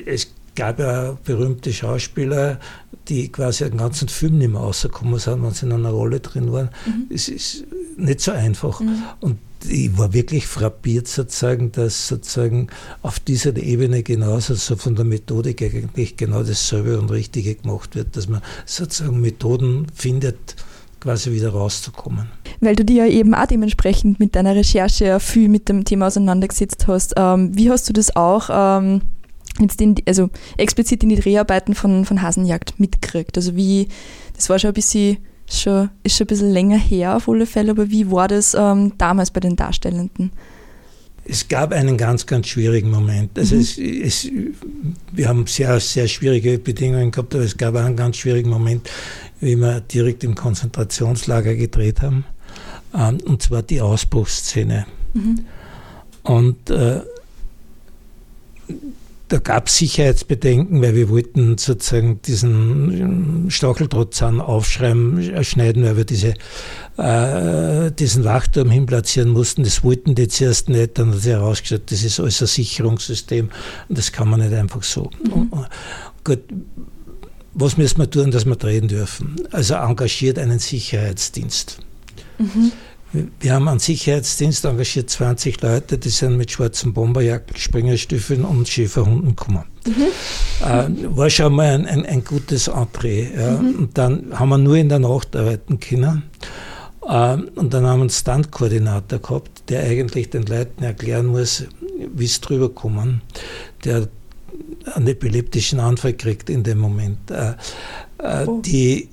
es gab ja berühmte Schauspieler, die quasi den ganzen Film nicht mehr rausgekommen sind, wenn sie in einer Rolle drin waren. Mhm. Es ist nicht so einfach. Mhm. Und ich war wirklich frappiert sozusagen, dass sozusagen auf dieser Ebene genauso so von der Methodik eigentlich genau dasselbe und Richtige gemacht wird, dass man sozusagen Methoden findet, quasi wieder rauszukommen. Weil du dir ja eben auch dementsprechend mit deiner Recherche viel mit dem Thema auseinandergesetzt hast. Ähm, wie hast du das auch ähm, jetzt in, also explizit in die Dreharbeiten von, von Hasenjagd mitgekriegt? Also wie, das war schon ein bisschen, schon, ist schon ein bisschen länger her auf alle Fälle, aber wie war das ähm, damals bei den Darstellenden? Es gab einen ganz, ganz schwierigen Moment. Also mhm. es, es, wir haben sehr, sehr schwierige Bedingungen gehabt, aber es gab einen ganz schwierigen Moment, wie wir direkt im Konzentrationslager gedreht haben. Ähm, und zwar die Ausbruchsszene. Mhm. Und äh, da gab es Sicherheitsbedenken, weil wir wollten sozusagen diesen Stacheldrahtzahn aufschreiben, schneiden, weil wir diese, äh, diesen Wachturm hinplatzieren mussten. Das wollten die zuerst nicht. Dann hat sich herausgestellt, das ist alles ein Sicherungssystem und das kann man nicht einfach so. Mhm. Gut, was müssen wir tun, dass wir drehen dürfen? Also engagiert einen Sicherheitsdienst. Mhm. Wir haben einen Sicherheitsdienst engagiert, 20 Leute, die sind mit schwarzen Bomberjacken, Springerstiefeln und Schäferhunden gekommen. Mhm. Äh, war schon mal ein, ein, ein gutes Entree. Ja. Mhm. Und dann haben wir nur in der Nacht arbeiten können. Äh, und dann haben wir einen Standkoordinator gehabt, der eigentlich den Leuten erklären muss, wie es drüber kommen. Der einen epileptischen Anfall kriegt in dem Moment. Äh, äh oh. Die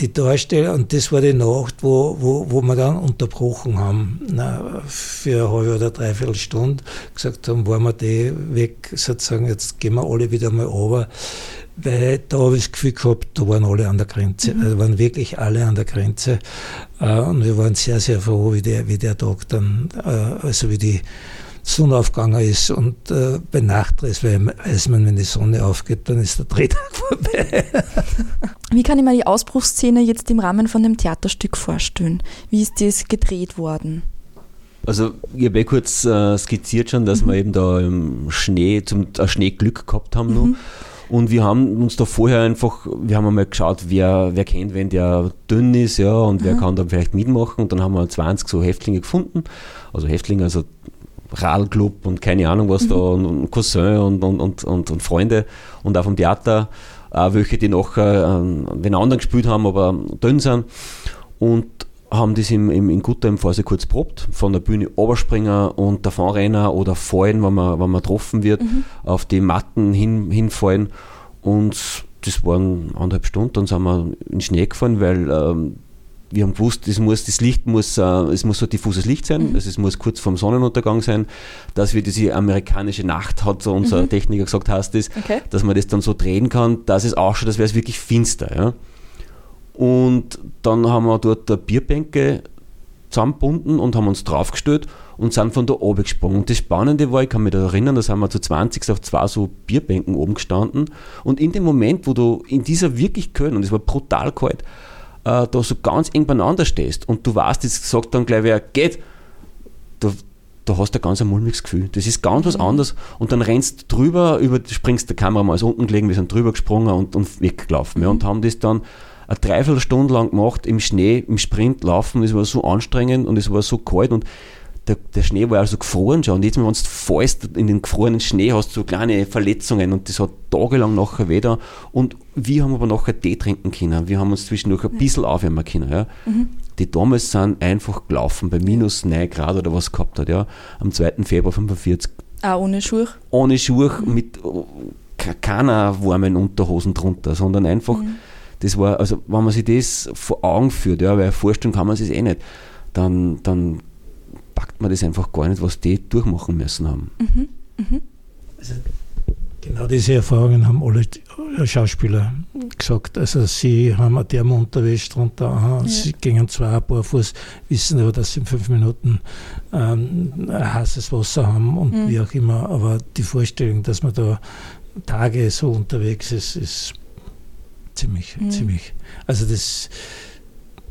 die Darsteller, und das war die Nacht, wo, wo, wo wir dann unterbrochen haben, na, für eine halbe oder dreiviertel Stunde, gesagt haben, waren wir die weg, sozusagen, jetzt gehen wir alle wieder mal runter, weil da habe ich das Gefühl gehabt, da waren alle an der Grenze, mhm. also waren wirklich alle an der Grenze, äh, und wir waren sehr, sehr froh, wie der, wie der Tag dann, äh, also wie die Sonnenaufgang ist und äh, bei Nacht ist, weil weiß man, wenn die Sonne aufgeht, dann ist der Drehtag vorbei. Wie kann ich mir die Ausbruchsszene jetzt im Rahmen von dem Theaterstück vorstellen? Wie ist das gedreht worden? Also ich habe eh kurz äh, skizziert schon, dass mhm. wir eben da im Schnee, zum äh, Schneeglück gehabt haben. Mhm. Und wir haben uns da vorher einfach, wir haben einmal geschaut, wer, wer kennt, wenn der dünn ist, ja, und mhm. wer kann da vielleicht mitmachen. Und dann haben wir 20 so Häftlinge gefunden. Also Häftlinge, also Radlclub und keine Ahnung was mhm. da und, Cousin und, und, und, und, Freunde und auch vom Theater, auch welche, die noch äh, den anderen gespielt haben, aber dünn sind und haben das im, im, in Gutter im Phase kurz probt, von der Bühne Oberspringen und der Fahrrenner oder fallen, wenn man, wenn man getroffen wird, mhm. auf die Matten hin, hinfallen und das waren anderthalb Stunden, dann sind wir in den Schnee gefahren, weil ähm, wir haben gewusst, das, muss, das Licht muss, äh, es muss so diffuses Licht sein, mhm. also es muss kurz vorm Sonnenuntergang sein, dass wir diese amerikanische Nacht, hat so unser mhm. Techniker gesagt, heißt das, okay. dass man das dann so drehen kann, dass es ausschaut, als wäre es wirklich finster. Ja. Und dann haben wir dort Bierbänke zusammengebunden und haben uns draufgestellt und sind von da oben gesprungen. Und das Spannende war, ich kann mich da erinnern, da sind wir zu 20 auf zwei so Bierbänken oben gestanden und in dem Moment, wo du in dieser wirklich Köln, und es war brutal kalt, äh, da so ganz eng beieinander stehst und du weißt, jetzt sagt dann gleich wer, geht, da, da hast du ein ganz ein mulmiges Gefühl. Das ist ganz was mhm. anderes und dann rennst du drüber, über, springst der Kamera mal unten gelegen, wir sind drüber gesprungen und, und weggelaufen. Ja, und haben das dann eine Dreiviertelstunde lang gemacht im Schnee, im Sprint laufen. Es war so anstrengend und es war so kalt und der, der, Schnee war also gefroren schon. Und jetzt, wenn du fällst in den gefrorenen Schnee, hast du so kleine Verletzungen und das hat tagelang nachher wieder. Und wir haben aber nachher Tee trinken können. Wir haben uns zwischendurch ein bisschen aufwärmen können. Ja. Mhm. Die damals sind einfach gelaufen bei minus 9 Grad oder was gehabt hat, ja, am 2. Februar 45. Auch ohne Schuhe? Ohne Schuhe, mhm. mit keiner warmen Unterhosen drunter, sondern einfach. Mhm Das war, also wenn man sich das vor Augen führt, ja, weil vorstellen kann man sich eh nicht, dann, dann packt man das einfach gar nicht, was die durchmachen müssen haben. Mhm. Mhm. Also genau diese Erfahrungen haben alle Schauspieler gesagt. Also sie haben eine Thermounterwäsche drunter, ja. sie gingen zwar ein paar Fuß, wissen aber, dass sie in fünf Minuten ähm, heißes Wasser haben und mhm. wie auch immer. Aber die Vorstellung, dass man da Tage so unterwegs ist, ist ziemlich, mhm. ziemlich. Also das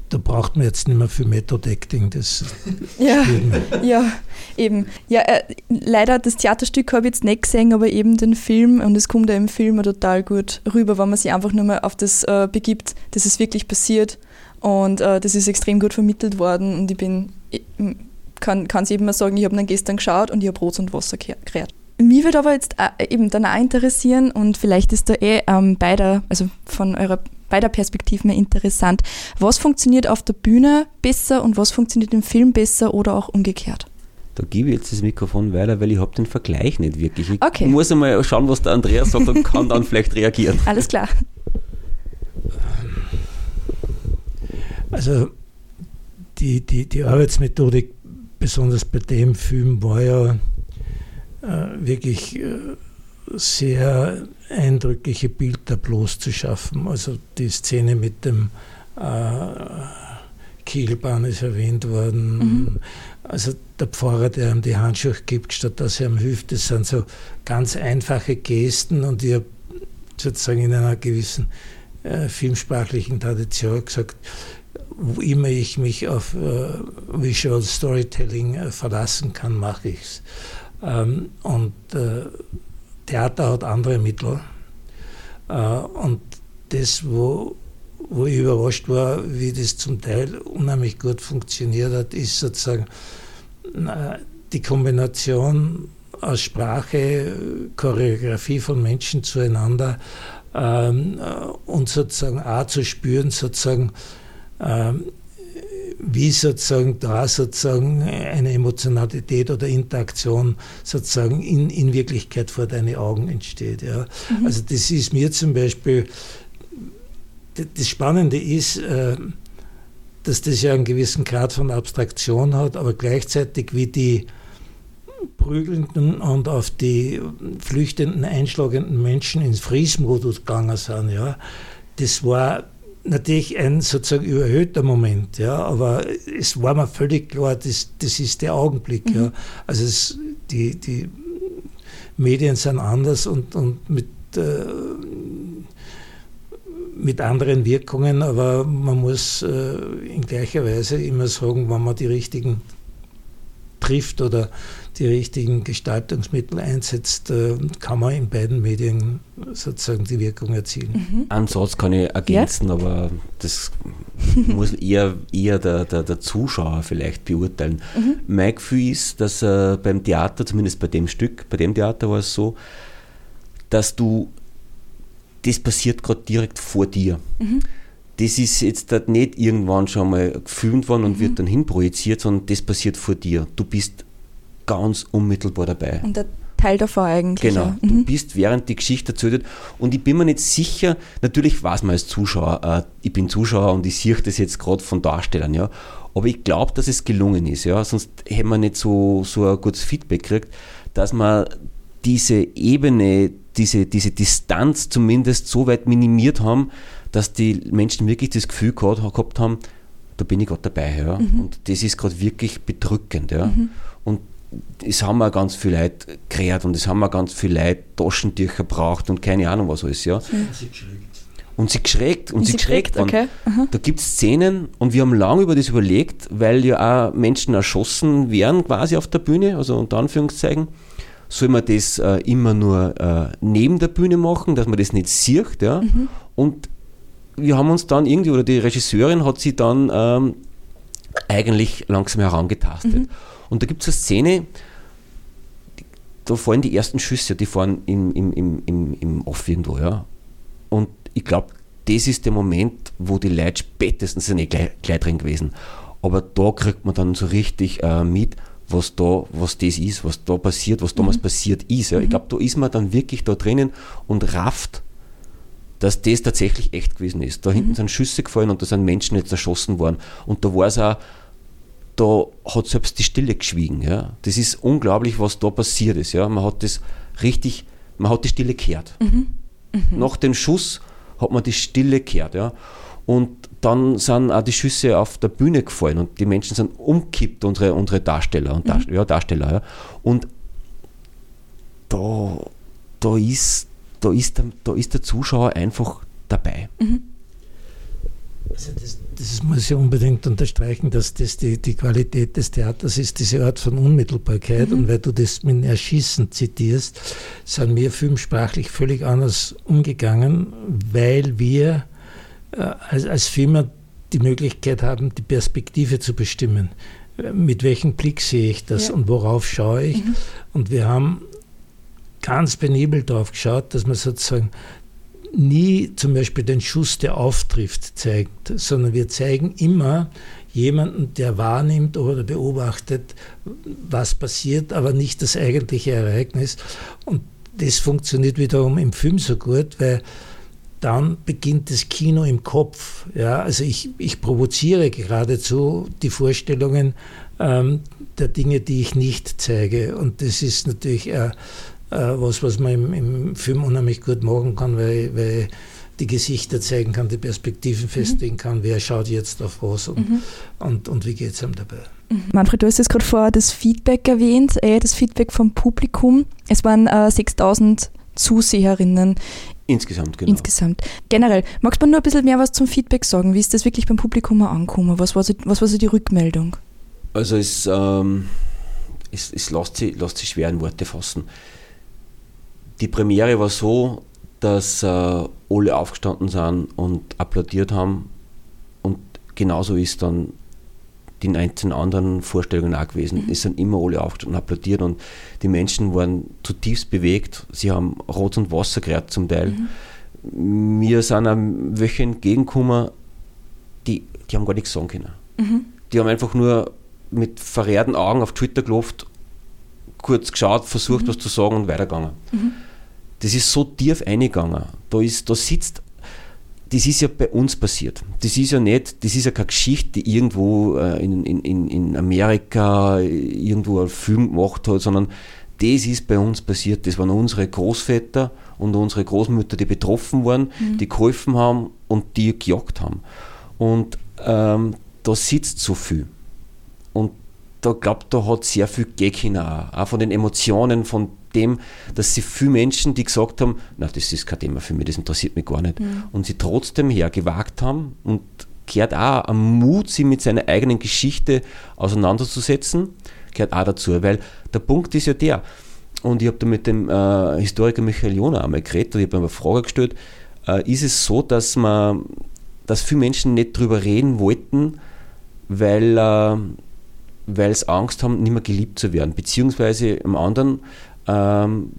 da braucht man jetzt nicht mehr viel Method Acting. Das ja, ja, eben. Ja, äh, leider das Theaterstück habe ich jetzt nicht gesehen, aber eben den Film und es kommt ja im Film total gut rüber, wenn man sich einfach nur mal auf das äh, begibt, dass es wirklich passiert. Und äh, das ist extrem gut vermittelt worden und ich bin, ich kann es eben mal sagen, ich habe dann gestern geschaut und ich habe Brot und Wasser kreiert. Mich würde aber jetzt äh, eben dann auch interessieren und vielleicht ist da eh ähm, beider, also von eurer beider Perspektiven interessant. Was funktioniert auf der Bühne besser und was funktioniert im Film besser oder auch umgekehrt? Da gebe ich jetzt das Mikrofon weiter, weil ich habe den Vergleich nicht wirklich. Ich okay. muss einmal schauen, was der Andreas sagt und kann dann vielleicht reagieren. Alles klar. Also die, die, die Arbeitsmethodik, besonders bei dem Film, war ja wirklich äh, sehr eindrückliche Bildtableaus zu schaffen. Also die Szene mit dem äh, Kielbahn ist erwähnt worden. Mhm. Also der Pfarrer, der ihm die Handschuhe gibt, statt dass er ihm hilft, das sind so ganz einfache Gesten und ich habe sozusagen in einer gewissen äh, filmsprachlichen Tradition gesagt, wo immer ich mich auf äh, Visual Storytelling äh, verlassen kann, mache ich es. Ähm, und äh, Theater hat andere Mittel. Äh, und das, wo, wo ich überrascht war, wie das zum Teil unheimlich gut funktioniert hat, ist sozusagen äh, die Kombination aus Sprache, Choreografie von Menschen zueinander ähm, und sozusagen auch zu spüren, sozusagen, ähm, wie sozusagen da sozusagen eine Emotionalität oder Interaktion sozusagen in, in Wirklichkeit vor deine Augen entsteht. Ja. Mhm. Also das ist mir zum Beispiel, das Spannende ist, äh, dass das ja einen gewissen Grad von Abstraktion hat, aber gleichzeitig wie die prügelnden und auf die flüchtenden, einschlagenden Menschen ins Friesmodus gegangen sind, ja, das war natürlich ein sozusagen überhöhter Moment, ja, aber es war mir völlig klar, das, das ist der Augenblick, mhm. ja. Also es, die, die Medien sind anders und, und mit, äh, mit anderen Wirkungen, aber man muss äh, in gleicher Weise immer sagen, wenn man die richtigen trifft oder die richtigen Gestaltungsmittel einsetzt, äh, kann man in beiden Medien sozusagen die Wirkung erzielen. Mhm. Einen Satz kann ich ergänzen, ja? aber das muss eher, eher der, der, der Zuschauer vielleicht beurteilen. Mhm. Mein Gefühl ist, dass äh, beim Theater, zumindest bei dem Stück, bei dem Theater war es so, dass du, das passiert gerade direkt vor dir. Mhm das ist jetzt nicht irgendwann schon mal gefilmt worden und mhm. wird dann hinprojiziert, sondern das passiert vor dir. Du bist ganz unmittelbar dabei. Und der Teil davon eigentlich. Genau, ja. mhm. du bist während die Geschichte erzählt wird und ich bin mir nicht sicher, natürlich weiß man als Zuschauer, äh, ich bin Zuschauer und ich sehe das jetzt gerade von Darstellern, ja, aber ich glaube, dass es gelungen ist, ja, sonst hätten wir nicht so, so ein gutes Feedback gekriegt, dass man diese Ebene, diese, diese Distanz zumindest so weit minimiert haben, dass die Menschen wirklich das Gefühl gehabt haben, da bin ich gerade dabei. Ja? Mhm. Und das ist gerade wirklich bedrückend. Ja? Mhm. Und es haben wir ganz viele Leute kreiert und es haben wir ganz viele Leute Taschentücher braucht und keine Ahnung was alles. Ja. Mhm. Und sie geschreckt und sie, sie geschreckt. Okay. Da gibt es Szenen und wir haben lange über das überlegt, weil ja auch Menschen erschossen werden quasi auf der Bühne, also unter Anführungszeichen. Soll man das äh, immer nur äh, neben der Bühne machen, dass man das nicht sieht, ja? Mhm. Und wir haben uns dann irgendwie, oder die Regisseurin hat sie dann ähm, eigentlich langsam herangetastet. Und da gibt es eine Szene, da fallen die ersten Schüsse, die fahren im, im, im, im, im Off irgendwo, ja. Und ich glaube, das ist der Moment, wo die Leute spätestens sind eh gleich, gleich drin gewesen. Aber da kriegt man dann so richtig äh, mit, was da, was das ist, was da passiert, was damals mhm. passiert ist. Ja. Ich mhm. glaube, da ist man dann wirklich da drinnen und rafft, dass das tatsächlich echt gewesen ist. Da hinten mhm. sind Schüsse gefallen und da sind Menschen jetzt erschossen worden. Und da war es auch, da hat selbst die Stille geschwiegen. Ja. Das ist unglaublich, was da passiert ist. Ja. Man hat das richtig, man hat die Stille gehört. Mhm. Mhm. Nach dem Schuss hat man die Stille gehört. Ja. Und dann sind auch die Schüsse auf der Bühne gefallen und die Menschen sind umkippt, unsere, unsere Darsteller und Darsteller, mhm. ja, Darsteller. Ja. Und da, da, ist, da, ist der, da ist der Zuschauer einfach dabei. Mhm. Also das, das, muss ich unbedingt unterstreichen, dass das die, die Qualität des Theaters ist, diese Art von Unmittelbarkeit. Mhm. Und weil du das mit Erschießen zitierst, sind wir filmsprachlich völlig anders umgegangen, weil wir äh, als, als Filmer die Möglichkeit haben, die Perspektive zu bestimmen. Mit welchem Blick sehe ich das ja. und worauf schaue ich? Mhm. Und wir haben ganz penibel darauf geschaut, dass man sozusagen nie zum Beispiel den Schuss, der auftrifft, zeigt, sondern wir zeigen immer jemanden, der wahrnimmt oder beobachtet, was passiert, aber nicht das eigentliche Ereignis. Und das funktioniert wiederum im Film so gut, weil dann beginnt das Kino im Kopf. Ja, also ich, ich provoziere geradezu die Vorstellungen ähm, der Dinge, die ich nicht zeige. Und das ist natürlich äh, was, was man im, im, Film unheimlich gut machen kann, weil, weil die Gesichter zeigen kann, die Perspektiven mhm. festlegen kann, wer schaut jetzt auf was und, mhm. und, und wie geht es einem dabei. Mhm. Manfred, du hast jetzt gerade vorher das Feedback erwähnt, äh, das Feedback vom Publikum. Es waren äh, 6000 Zuseherinnen. Insgesamt, genau. Insgesamt. Generell, magst du mir nur ein bisschen mehr was zum Feedback sagen? Wie ist das wirklich beim Publikum angekommen? Was war so, was war so die Rückmeldung? Also es, ähm, es, es lässt, sich, lässt sich schwer in Worte fassen. Die Premiere war so, dass äh, alle aufgestanden sind und applaudiert haben. Und genauso ist dann die 19 anderen Vorstellungen auch gewesen. Mhm. Es sind immer alle aufgestanden und applaudiert und die Menschen waren zutiefst bewegt. Sie haben Rot und Wasser gerät zum Teil. Mhm. Mir sind auch welche entgegengekommen, die, die haben gar nichts sagen können. Mhm. Die haben einfach nur mit verrehrten Augen auf Twitter gelaufen, kurz geschaut, versucht mhm. was zu sagen und weitergegangen. Das ist so tief eingegangen. Da, ist, da sitzt, das ist ja bei uns passiert. Das ist ja nicht, das ist ja keine Geschichte, die irgendwo äh, in, in, in Amerika irgendwo ein Film gemacht hat, sondern das ist bei uns passiert. Das waren unsere Großväter und unsere Großmütter, die betroffen waren, mhm. die geholfen haben und die gejagt haben. Und ähm, da sitzt so viel. Und da glaube da hat sehr viel gegeben auch, auch von den Emotionen, von dem, dass sie viele Menschen, die gesagt haben, na, das ist kein Thema für mich, das interessiert mich gar nicht, mhm. und sie trotzdem hergewagt haben und gehört auch am Mut, sie mit seiner eigenen Geschichte auseinanderzusetzen, gehört auch dazu, weil der Punkt ist ja der, und ich habe da mit dem äh, Historiker Michael Jona einmal geredet und ich habe mir eine Frage gestellt, äh, ist es so, dass man, dass viele Menschen nicht drüber reden wollten, weil, äh, weil sie Angst haben, nicht mehr geliebt zu werden, beziehungsweise im anderen, ähm,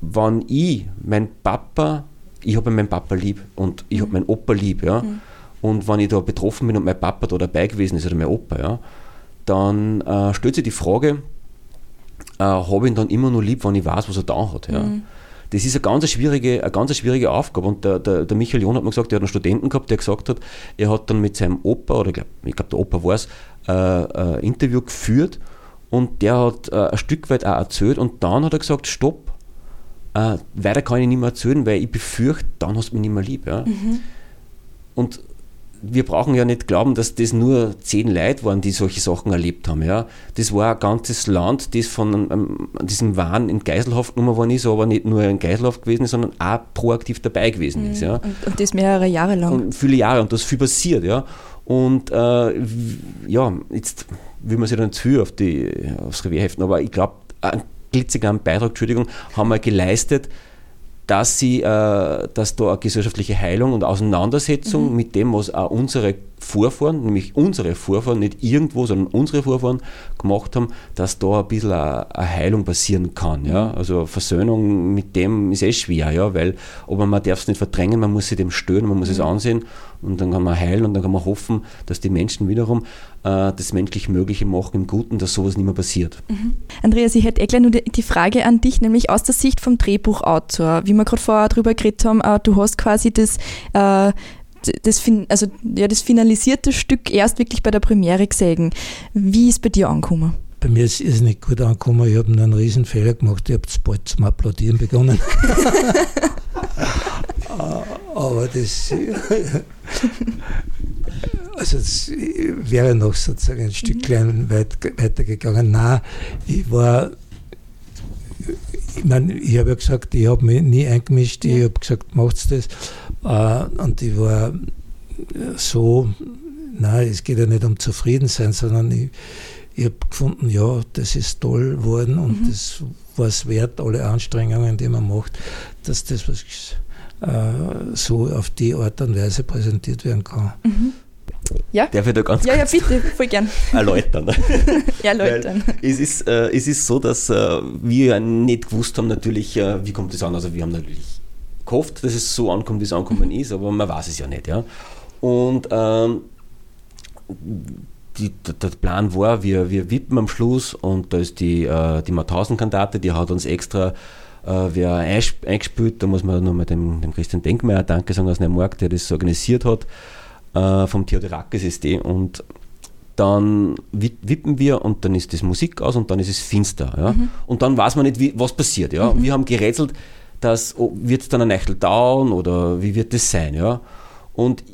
wenn ich, mein Papa, ich habe meinen Papa lieb und ich mhm. habe meinen Opa lieb, ja. Mhm. Und wenn ich da betroffen bin und mein Papa da dabei gewesen ist oder mein Opa, ja, dann äh, stellt sich die Frage, äh, habe ich ihn dann immer nur lieb, wenn ich weiß, was er da hat. Ja. Mhm. Das ist eine ganz schwierige, eine ganz schwierige Aufgabe. Und der, der, der Michael John hat mir gesagt, der hat einen Studenten gehabt, der gesagt hat, er hat dann mit seinem Opa, oder ich glaube, glaub, der Opa war es, äh, ein Interview geführt und der hat äh, ein Stück weit auch erzählt und dann hat er gesagt, stopp, äh, weiter kann ich nicht mehr erzählen, weil ich befürchte, dann hast du mich nicht mehr lieb. Ja? Mhm. Und wir brauchen ja nicht glauben, dass das nur zehn Leute waren, die solche Sachen erlebt haben. Ja? Das war ein ganzes Land, das von ähm, diesem Wahn in Geiselhaft genommen worden ist, aber nicht nur in Geiselhaft gewesen ist, sondern auch proaktiv dabei gewesen mhm. ist. Ja? Und, und, das mehrere Jahre lang. Und viele Jahre und das viel passiert. Ja? Und äh, ja, jetzt will man sich dann zu viel auf die, aufs Revier heften, aber ich glaube, einen glitzekleinen Beitrag, Entschuldigung, haben wir geleistet, dass, sie, äh, dass da eine gesellschaftliche Heilung und Auseinandersetzung mhm. mit dem, was auch unsere Vorfahren, nämlich unsere Vorfahren, nicht irgendwo, sondern unsere Vorfahren gemacht haben, dass da ein bisschen eine, eine Heilung passieren kann. Ja? Also Versöhnung mit dem ist eh schwer, ja? weil aber man darf es nicht verdrängen, man muss sich dem stören, man muss mhm. es ansehen und dann kann man heilen und dann kann man hoffen, dass die Menschen wiederum äh, das menschlich Mögliche machen im Guten, dass sowas nicht mehr passiert. Mhm. Andreas, ich hätte eh gleich nur die Frage an dich, nämlich aus der Sicht vom Drehbuchautor. Wie wir gerade vorher darüber geredet haben, äh, du hast quasi das äh, das, also, ja, das finalisierte Stück erst wirklich bei der Premiere gesehen. Wie ist bei dir angekommen? Bei mir ist es nicht gut angekommen. Ich habe einen riesen Fehler gemacht. Ich habe bald zum Applaudieren begonnen. Aber das, also das wäre noch sozusagen ein Stückchen weit, weitergegangen. Nein, ich war, ich meine, ich habe ja gesagt, ich habe mich nie eingemischt. Ich habe gesagt, macht's das. Äh, und ich war so, nein, es geht ja nicht um Zufriedensein, sondern ich, ich habe gefunden, ja, das ist toll geworden und mhm. das war es wert, alle Anstrengungen, die man macht, dass das was äh, so auf die Art und Weise präsentiert werden kann. Mhm. Ja? Darf ich da ganz ja, kurz ja, bitte, voll gern. erläutern? erläutern. es, ist, äh, es ist so, dass äh, wir nicht gewusst haben, natürlich, äh, wie kommt das an. Also, wir haben natürlich gehofft, dass es so ankommt, wie es ankommen mhm. ist, aber man weiß es ja nicht. Ja? Und ähm, die, der Plan war, wir, wir wippen am Schluss und da ist die, äh, die Mauthausen-Kantate, die hat uns extra äh, wer eingespielt, da muss man nochmal dem, dem Christian Denkmeier Danke sagen aus Neumarkt, der das organisiert hat, äh, vom Theodorakis SD und dann wippen wir und dann ist das Musik aus und dann ist es finster. Ja? Mhm. Und dann weiß man nicht, wie, was passiert. Ja? Mhm. Wir haben gerätselt, dass, oh, wird es dann ein Eichel dauern oder wie wird das sein? Ja? Und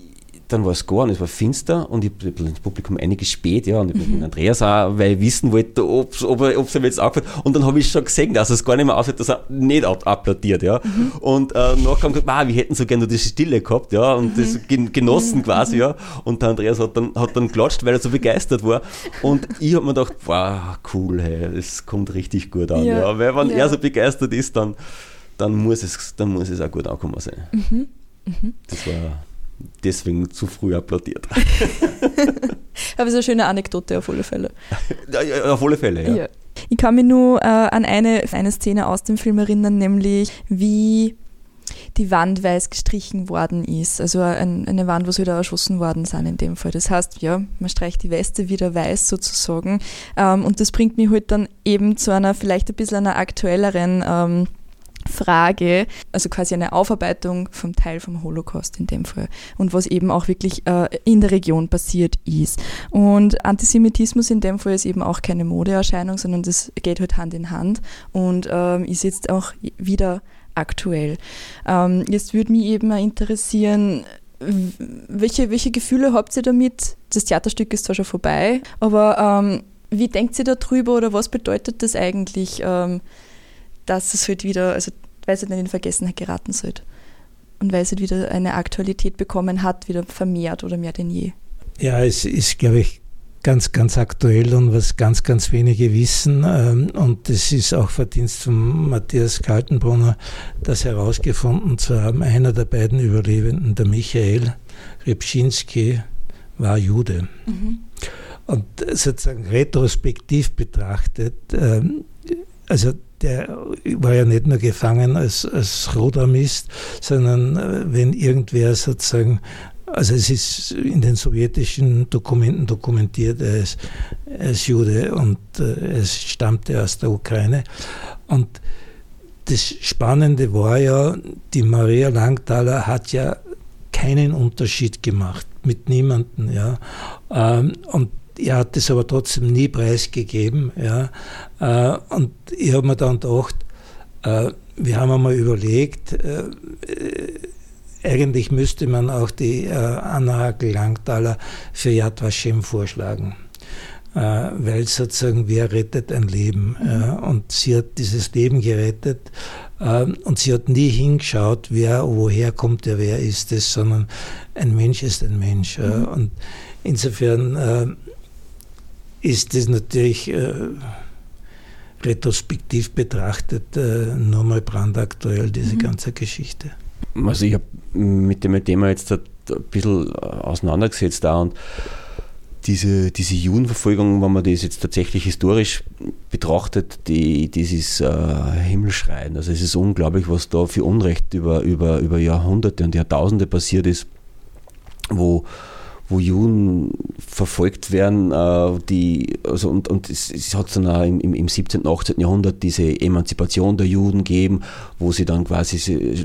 dann war es gar und es war finster und ich habe ins Publikum einiges spät, ja, und ich mhm. mit Andreas auch, weil ich wissen wollte, ob's, ob er es ihm jetzt aufhört. Und dann habe ich schon gesehen, dass es gar nicht mehr aussieht, dass er nicht applaudiert, ja. Mhm. Und äh, nachher haben gesagt, ah, wir hätten so gerne nur diese Stille gehabt, ja, und mhm. das genossen mhm. quasi, ja. Und der Andreas hat dann, hat dann klatscht, weil er so begeistert war. Und ich habe mir gedacht, wow, cool, hey, es kommt richtig gut an, ja. ja. Weil wenn ja. er so begeistert ist, dann, dann, muss es, dann muss es auch gut ankommen sein. Mhm. Mhm. Das war deswegen zu früh applaudiert. Aber es ist eine schöne Anekdote auf alle Fälle. Auf alle Fälle, ja. ja. Ich kann mich nur äh, an eine, eine Szene aus dem Film erinnern, nämlich wie die Wand weiß gestrichen worden ist. Also ein, eine Wand, wo sie wieder erschossen worden sind in dem Fall. Das heißt, ja, man streicht die Weste wieder weiß sozusagen. Ähm, und das bringt mich heute halt dann eben zu einer vielleicht ein bisschen einer aktuelleren ähm, Frage, also quasi eine Aufarbeitung vom Teil vom Holocaust in dem Fall und was eben auch wirklich äh, in der Region passiert ist. Und Antisemitismus in dem Fall ist eben auch keine Modeerscheinung, sondern das geht halt Hand in Hand und ähm, ist jetzt auch wieder aktuell. Ähm, jetzt würde mich eben interessieren, welche, welche Gefühle habt ihr damit? Das Theaterstück ist zwar schon vorbei, aber ähm, wie denkt ihr darüber oder was bedeutet das eigentlich? Dass es halt wieder, also weil es halt nicht in Vergessenheit geraten sollte. Und weil es halt wieder eine Aktualität bekommen hat, wieder vermehrt oder mehr denn je. Ja, es ist, glaube ich, ganz, ganz aktuell und was ganz, ganz wenige wissen. Ähm, und es ist auch Verdienst von Matthias Kaltenbrunner, das herausgefunden zu haben. Einer der beiden Überlebenden, der Michael Repschinski, war Jude. Mhm. Und sozusagen retrospektiv betrachtet, ähm, also der war ja nicht nur gefangen als, als Rotarmist, sondern äh, wenn irgendwer sozusagen, also es ist in den sowjetischen Dokumenten dokumentiert, er ist, er ist Jude und äh, es stammte aus der Ukraine. Und das Spannende war ja, die Maria Langthaler hat ja keinen Unterschied gemacht mit niemandem. Ja. Ähm, und er hat es aber trotzdem nie preisgegeben. Ja. Äh, und ich habe mir dann gedacht, äh, wir haben einmal überlegt, äh, eigentlich müsste man auch die Anna Hakel-Langthaler für Yad Vashem vorschlagen. weil sozusagen, wer rettet ein Leben? Mhm. und sie hat dieses Leben gerettet und sie hat nie hingeschaut, wer, woher kommt er, wer ist es, sondern ein Mensch ist ein Mensch. Mhm. und insofern ist das natürlich retrospektiv betrachtet äh, nochmal brandaktuell, diese mhm. ganze Geschichte. Also ich habe mit dem Thema jetzt ein bisschen auseinandergesetzt da und diese, diese Judenverfolgung, wenn man das jetzt tatsächlich historisch betrachtet, die, ist äh, himmelschreiend. Also es ist unglaublich, was da für Unrecht über, über, über Jahrhunderte und Jahrtausende passiert ist, wo wo Juden verfolgt werden, äh, die, also und, und es, es hat dann auch im, im 17., 18. Jahrhundert diese Emanzipation der Juden gegeben, wo sie dann quasi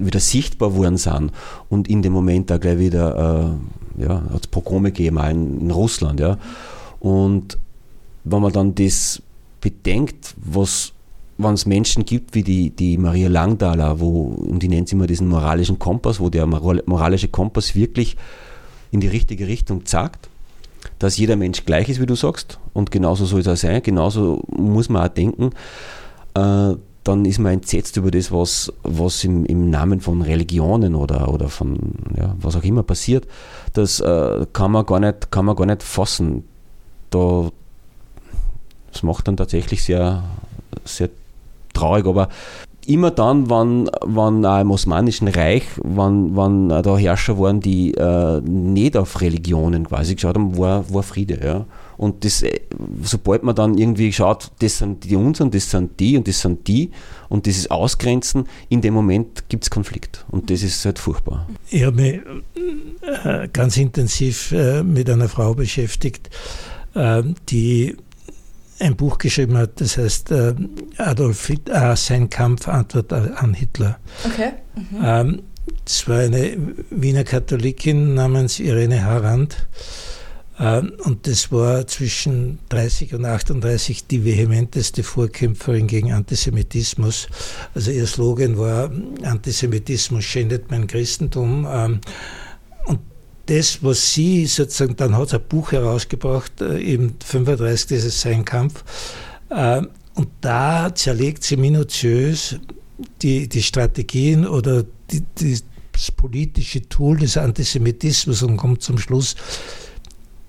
wieder sichtbar worden sind und in dem Moment da gleich wieder, äh, ja, hat es Pogrome gegeben, auch in, in Russland, ja. Und wenn man dann das bedenkt, was wenn es Menschen gibt wie die, die Maria Langdaler, wo, und die nennt sie immer diesen moralischen Kompass, wo der moralische Kompass wirklich in die richtige Richtung zeigt, dass jeder Mensch gleich ist, wie du sagst, und genauso soll es auch sein, genauso muss man auch denken, äh, dann ist man entsetzt über das, was, was im, im Namen von Religionen oder, oder von ja, was auch immer passiert. Das äh, kann, man gar nicht, kann man gar nicht fassen. Da, das macht dann tatsächlich sehr, sehr traurig, aber immer dann, wenn, wenn auch im Osmanischen Reich, wenn, wenn da Herrscher waren, die äh, nicht auf Religionen quasi geschaut haben, war, war Friede. Ja. Und das, äh, sobald man dann irgendwie schaut, das sind die unseren, das sind die und das sind die und dieses Ausgrenzen, in dem Moment gibt es Konflikt. Und das ist halt furchtbar. Ich habe mich äh, ganz intensiv äh, mit einer Frau beschäftigt, die ein Buch geschrieben hat, das heißt äh, Adolf Hitler, äh, sein Kampf, Antwort an Hitler. Okay. Mhm. Ähm, das war eine Wiener Katholikin namens Irene Harand. Ähm, und das war zwischen 30 und 38 die vehementeste Vorkämpferin gegen Antisemitismus. Also ihr Slogan war, Antisemitismus schändet mein Christentum. Das, was sie sozusagen, dann hat sie ein Buch herausgebracht, äh, eben 35, das ist sein Kampf, äh, und da zerlegt sie minutiös die, die Strategien oder die, die, das politische Tool des Antisemitismus und kommt zum Schluss,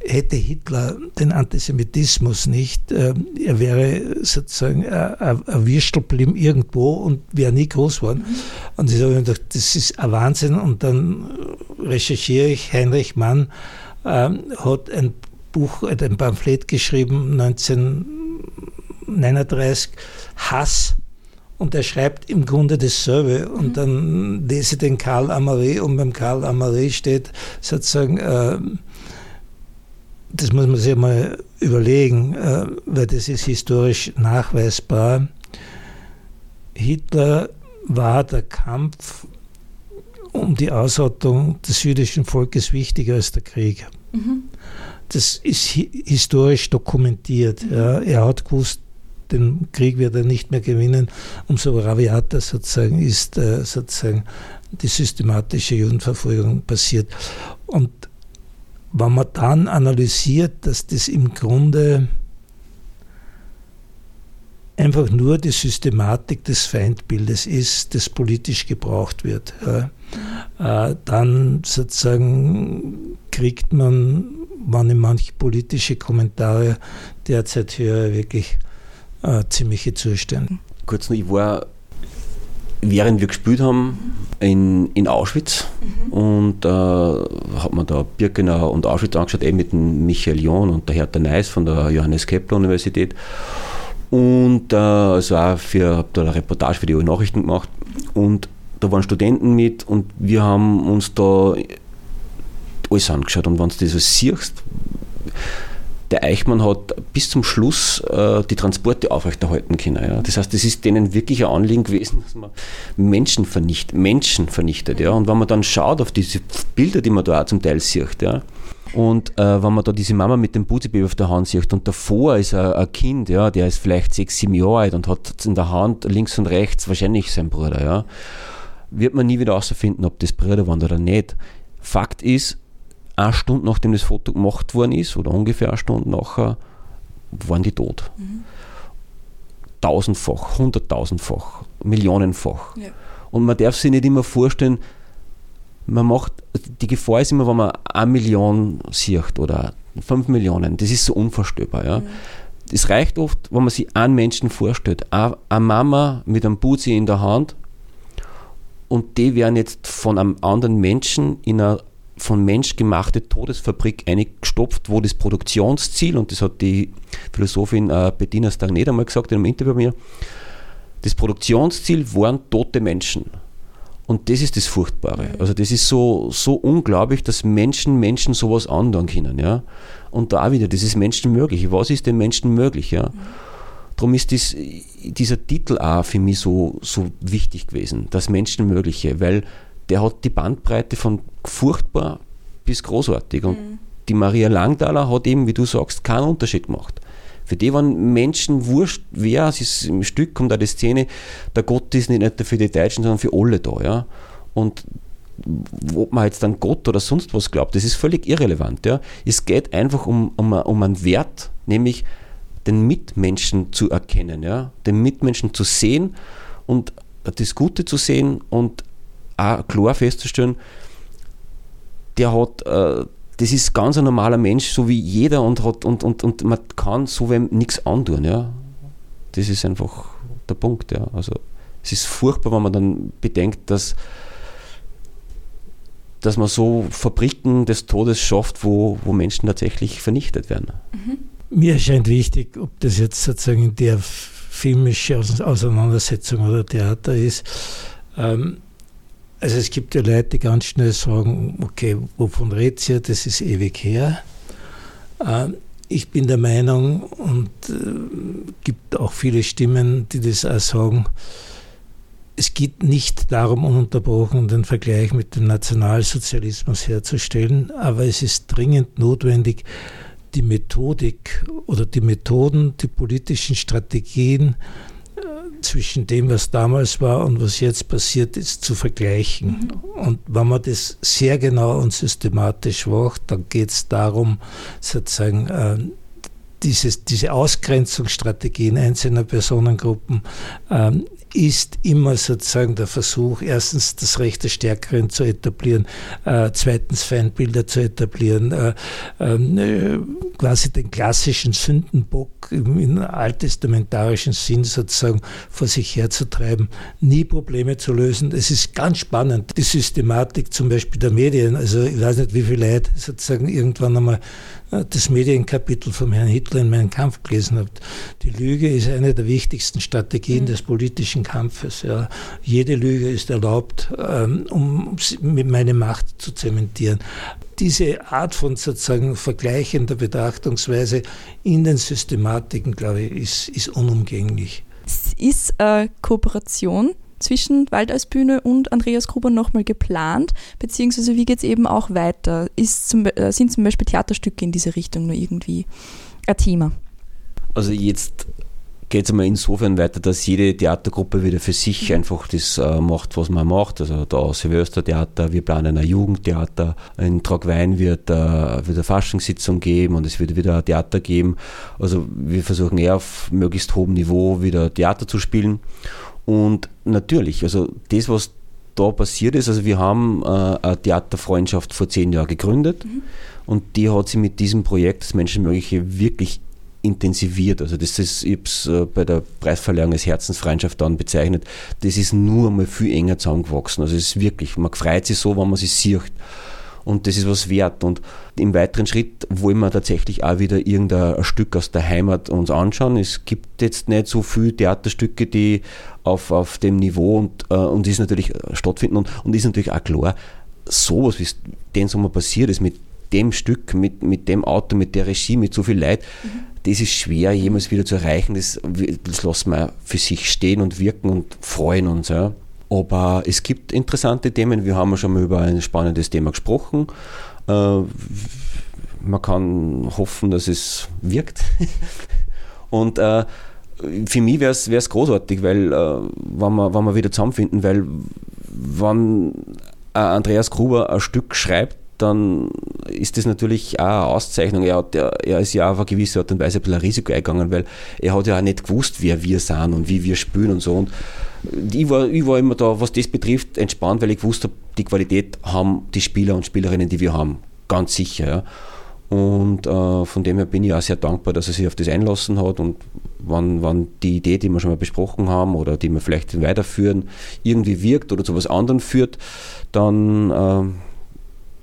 hätte Hitler den Antisemitismus nicht, äh, er wäre sozusagen ein Würstelblim irgendwo und wäre nie groß geworden. Mhm. Und ich habe gedacht, das ist ein Wahnsinn. Und dann recherchiere ich, Heinrich Mann äh, hat ein Buch, ein Pamphlet geschrieben, 1939, Hass. Und er schreibt im Grunde dasselbe. Und mhm. dann lese ich den Karl Amare und beim Karl Amare steht sozusagen, äh, das muss man sich mal überlegen, äh, weil das ist historisch nachweisbar. Hitler war der Kampf um die Ausrottung des jüdischen Volkes wichtiger als der Krieg. Mhm. Das ist historisch dokumentiert. Mhm. Ja. Er hat gewusst, den Krieg wird er nicht mehr gewinnen. Umso raviater sozusagen ist äh, sozusagen die systematische Judenverfolgung passiert. Und wenn man dann analysiert, dass das im Grunde einfach nur die Systematik des Feindbildes ist, das politisch gebraucht wird, ja, äh, dann sozusagen kriegt man, wenn ich manche politische Kommentare derzeit höre, wirklich äh, ziemliche Zustände. Kurz noch, ich war während wir gespielt haben in, in Auschwitz mhm. und äh, hat man da Birkenau und Auschwitz angeschaut, eben mit dem Michael John und der Hertha Neis von der Johannes Kepler Universität. Und äh, also auch für, habe da eine Reportage für die Nachrichten gemacht und da waren Studenten mit und wir haben uns da alles angeschaut und wenn du das so siehst, der Eichmann hat bis zum Schluss äh, die Transporte aufrechterhalten können. Ja. Das heißt, es ist denen wirklich ein Anliegen gewesen, dass man Menschen vernichtet, Menschen vernichtet. Ja. Und wenn man dann schaut auf diese Bilder, die man da auch zum Teil sieht, ja, und äh, wenn man da diese Mama mit dem Buzibaby auf der Hand sieht und davor ist ein, Kind, ja, der ist vielleicht sechs, sieben Jahre alt und hat in der Hand links und rechts wahrscheinlich sein Bruder, ja, wird man nie wieder herausfinden, ob das Brüder waren oder nicht. Fakt ist, eine Stunde nachdem das Foto gemacht worden ist, oder ungefähr eine Stunde nachher, waren die tot. Mhm. Tausendfach, hunderttausendfach, millionenfach. Ja. Und man darf sich nicht immer vorstellen, man macht, die Gefahr ist immer, wenn man eine Million sieht oder fünf Millionen, das ist so unvorstellbar. Ja. Es mhm. reicht oft, wenn man sich einen Menschen vorstellt, eine Mama mit einem Buzi in der Hand und die werden jetzt von einem anderen Menschen in einer von Mensch gemachte Todesfabrik eingestopft, wo das Produktionsziel, und das hat die Philosophin äh, Bettina Stagnet einmal gesagt in einem Interview bei mir, das Produktionsziel waren tote Menschen. Und das ist das Furchtbare. Also das ist so, so unglaublich, dass Menschen Menschen sowas andauern können. Ja? Und da wieder, das ist Menschen möglich. Was ist den Menschen möglich? Ja? Darum ist dies, dieser Titel auch für mich so, so wichtig gewesen, das Menschenmögliche, weil der hat die Bandbreite von furchtbar bis großartig. Und mhm. die Maria Langthaler hat eben, wie du sagst, keinen Unterschied gemacht. Für die waren Menschen wurscht, wer, es ist im Stück kommt da die Szene, der Gott ist nicht nur für die Deutschen, sondern für alle da. Ja? Und ob man jetzt an Gott oder sonst was glaubt, das ist völlig irrelevant. Ja? Es geht einfach um, um, um einen Wert, nämlich den Mitmenschen zu erkennen, ja? den Mitmenschen zu sehen und das Gute zu sehen und auch klar festzustellen, der hat äh, das ist ganz ein normaler Mensch, so wie jeder und, hat, und, und, und man kann so wem nichts antun. Ja? Das ist einfach der Punkt. Ja? Also, es ist furchtbar, wenn man dann bedenkt, dass, dass man so Fabriken des Todes schafft, wo, wo Menschen tatsächlich vernichtet werden. Mhm. Mir erscheint wichtig, ob das jetzt sozusagen der filmische Auseinandersetzung oder Theater ist. Ähm, also es gibt ja Leute, die ganz schnell sagen, okay, wovon redet ihr, das ist ewig her. Ähm, ich bin der Meinung, und es äh, gibt auch viele Stimmen, die das auch sagen, es geht nicht darum, ununterbrochen den Vergleich mit dem Nationalsozialismus herzustellen, aber es ist dringend notwendig, die Methodik oder die Methoden, die politischen Strategien, zwischen dem, was damals war und was jetzt passiert ist, zu vergleichen. Und wenn man das sehr genau und systematisch macht, dann geht es darum, sozusagen äh, dieses, diese Ausgrenzungsstrategien einzelner Personengruppen ähm, ist immer sozusagen der Versuch, erstens das Recht des Stärkeren zu etablieren, äh, zweitens Feindbilder zu etablieren, äh, ähm, äh, quasi den klassischen Sündenbock im, im alttestamentarischen Sinn sozusagen vor sich herzutreiben, nie Probleme zu lösen. Es ist ganz spannend, die Systematik zum Beispiel der Medien. Also ich weiß nicht, wie viele Leute sozusagen irgendwann einmal das Medienkapitel vom Herrn Hitler in meinem Kampf gelesen habt. Die Lüge ist eine der wichtigsten Strategien mhm. des politischen Kampfes. Ja. Jede Lüge ist erlaubt, ähm, um meine Macht zu zementieren. Diese Art von sozusagen vergleichender Betrachtungsweise in den Systematiken, glaube ich, ist, ist unumgänglich. Es ist eine Kooperation zwischen Waldeisbühne und Andreas Gruber nochmal geplant? Beziehungsweise wie geht es eben auch weiter? Zum, äh, sind zum Beispiel Theaterstücke in diese Richtung nur irgendwie ein Thema? Also jetzt geht es einmal insofern weiter, dass jede Theatergruppe wieder für sich mhm. einfach das äh, macht, was man macht. Also da Silvestertheater, wir planen ein Jugendtheater, in Tragwein wird, äh, wird eine Faschingssitzung geben und es wird wieder ein Theater geben. Also wir versuchen eher auf möglichst hohem Niveau wieder Theater zu spielen. Und natürlich, also das, was da passiert ist, also wir haben äh, eine Theaterfreundschaft vor zehn Jahren gegründet mhm. und die hat sich mit diesem Projekt das Menschenmögliche wirklich intensiviert. Also das ist, ich habe es äh, bei der Preisverleihung als Herzensfreundschaft dann bezeichnet, das ist nur mal viel enger zusammengewachsen. Also es ist wirklich, man freut sich so, wenn man sich sieht und das ist was wert. Und im weiteren Schritt wollen wir tatsächlich auch wieder irgendein Stück aus der Heimat uns anschauen. Es gibt jetzt nicht so viele Theaterstücke, die auf, auf dem Niveau und, äh, und ist natürlich stattfinden und, und ist natürlich auch klar, sowas, wie den Sommer passiert ist, mit dem Stück, mit, mit dem Auto, mit der Regie, mit so viel Leid, mhm. das ist schwer jemals wieder zu erreichen. Das, das lassen wir für sich stehen und wirken und freuen uns. Ja. Aber es gibt interessante Themen. Wir haben schon mal über ein spannendes Thema gesprochen. Äh, man kann hoffen, dass es wirkt. Und äh, für mich wäre es großartig, weil äh, wenn, wir, wenn wir wieder zusammenfinden, weil wenn Andreas Gruber ein Stück schreibt, dann ist das natürlich auch eine Auszeichnung. Er, hat, er ist ja auf eine gewisse Art und Weise ein bisschen ein Risiko eingegangen, weil er hat ja auch nicht gewusst, wer wir sind und wie wir spielen und so. Und ich war, ich war immer da, was das betrifft, entspannt, weil ich gewusst habe, die Qualität haben die Spieler und Spielerinnen, die wir haben. Ganz sicher. Ja. Und äh, von dem her bin ich auch sehr dankbar, dass er sich auf das einlassen hat und wann, wann die Idee, die wir schon mal besprochen haben oder die wir vielleicht weiterführen, irgendwie wirkt oder zu was anderem führt, dann äh,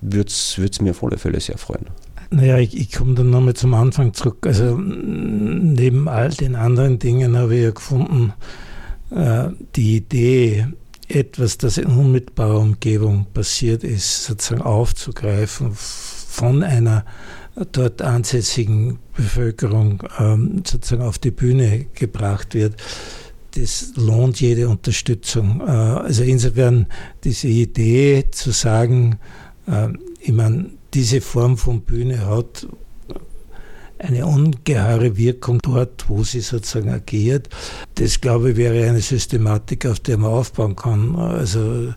würde es mir auf alle Fälle sehr freuen. Naja, ich, ich komme dann nochmal zum Anfang zurück. Also neben all den anderen Dingen habe ich ja gefunden, die Idee, etwas, das in unmittelbarer Umgebung passiert ist, sozusagen aufzugreifen, von einer dort ansässigen Bevölkerung ähm, sozusagen auf die Bühne gebracht wird. Das lohnt jede Unterstützung. Äh, also insofern diese Idee zu sagen, äh, ich meine, diese Form von Bühne hat eine ungeheure Wirkung dort, wo sie sozusagen agiert. Das, glaube ich, wäre eine Systematik, auf der man aufbauen kann. Also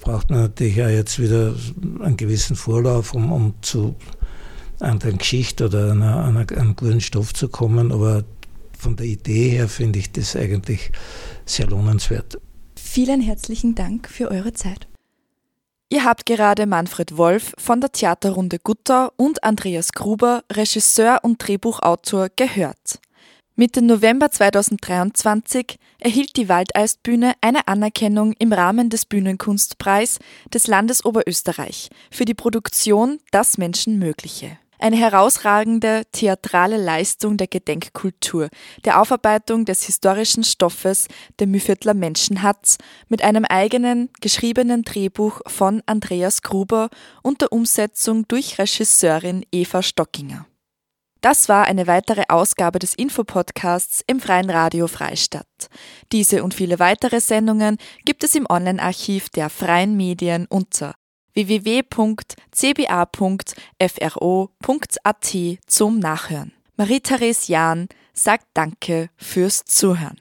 braucht man natürlich auch jetzt wieder einen gewissen Vorlauf, um, um zu einer Geschichte oder einer, einer, einem guten Stoff zu kommen. Aber von der Idee her finde ich das eigentlich sehr lohnenswert. Vielen herzlichen Dank für eure Zeit. Ihr habt gerade Manfred Wolf von der Theaterrunde Gutter und Andreas Gruber, Regisseur und Drehbuchautor, gehört. Mitte November 2023 erhielt die Waldeisbühne eine Anerkennung im Rahmen des Bühnenkunstpreis des Landes Oberösterreich für die Produktion Das Menschenmögliche. Eine herausragende theatrale Leistung der Gedenkkultur, der Aufarbeitung des historischen Stoffes der Mühviertler Menschenhatz mit einem eigenen geschriebenen Drehbuch von Andreas Gruber und der Umsetzung durch Regisseurin Eva Stockinger. Das war eine weitere Ausgabe des Infopodcasts im Freien Radio Freistadt. Diese und viele weitere Sendungen gibt es im Online-Archiv der Freien Medien unter www.cba.fro.at zum Nachhören. Marie-Therese Jahn sagt Danke fürs Zuhören.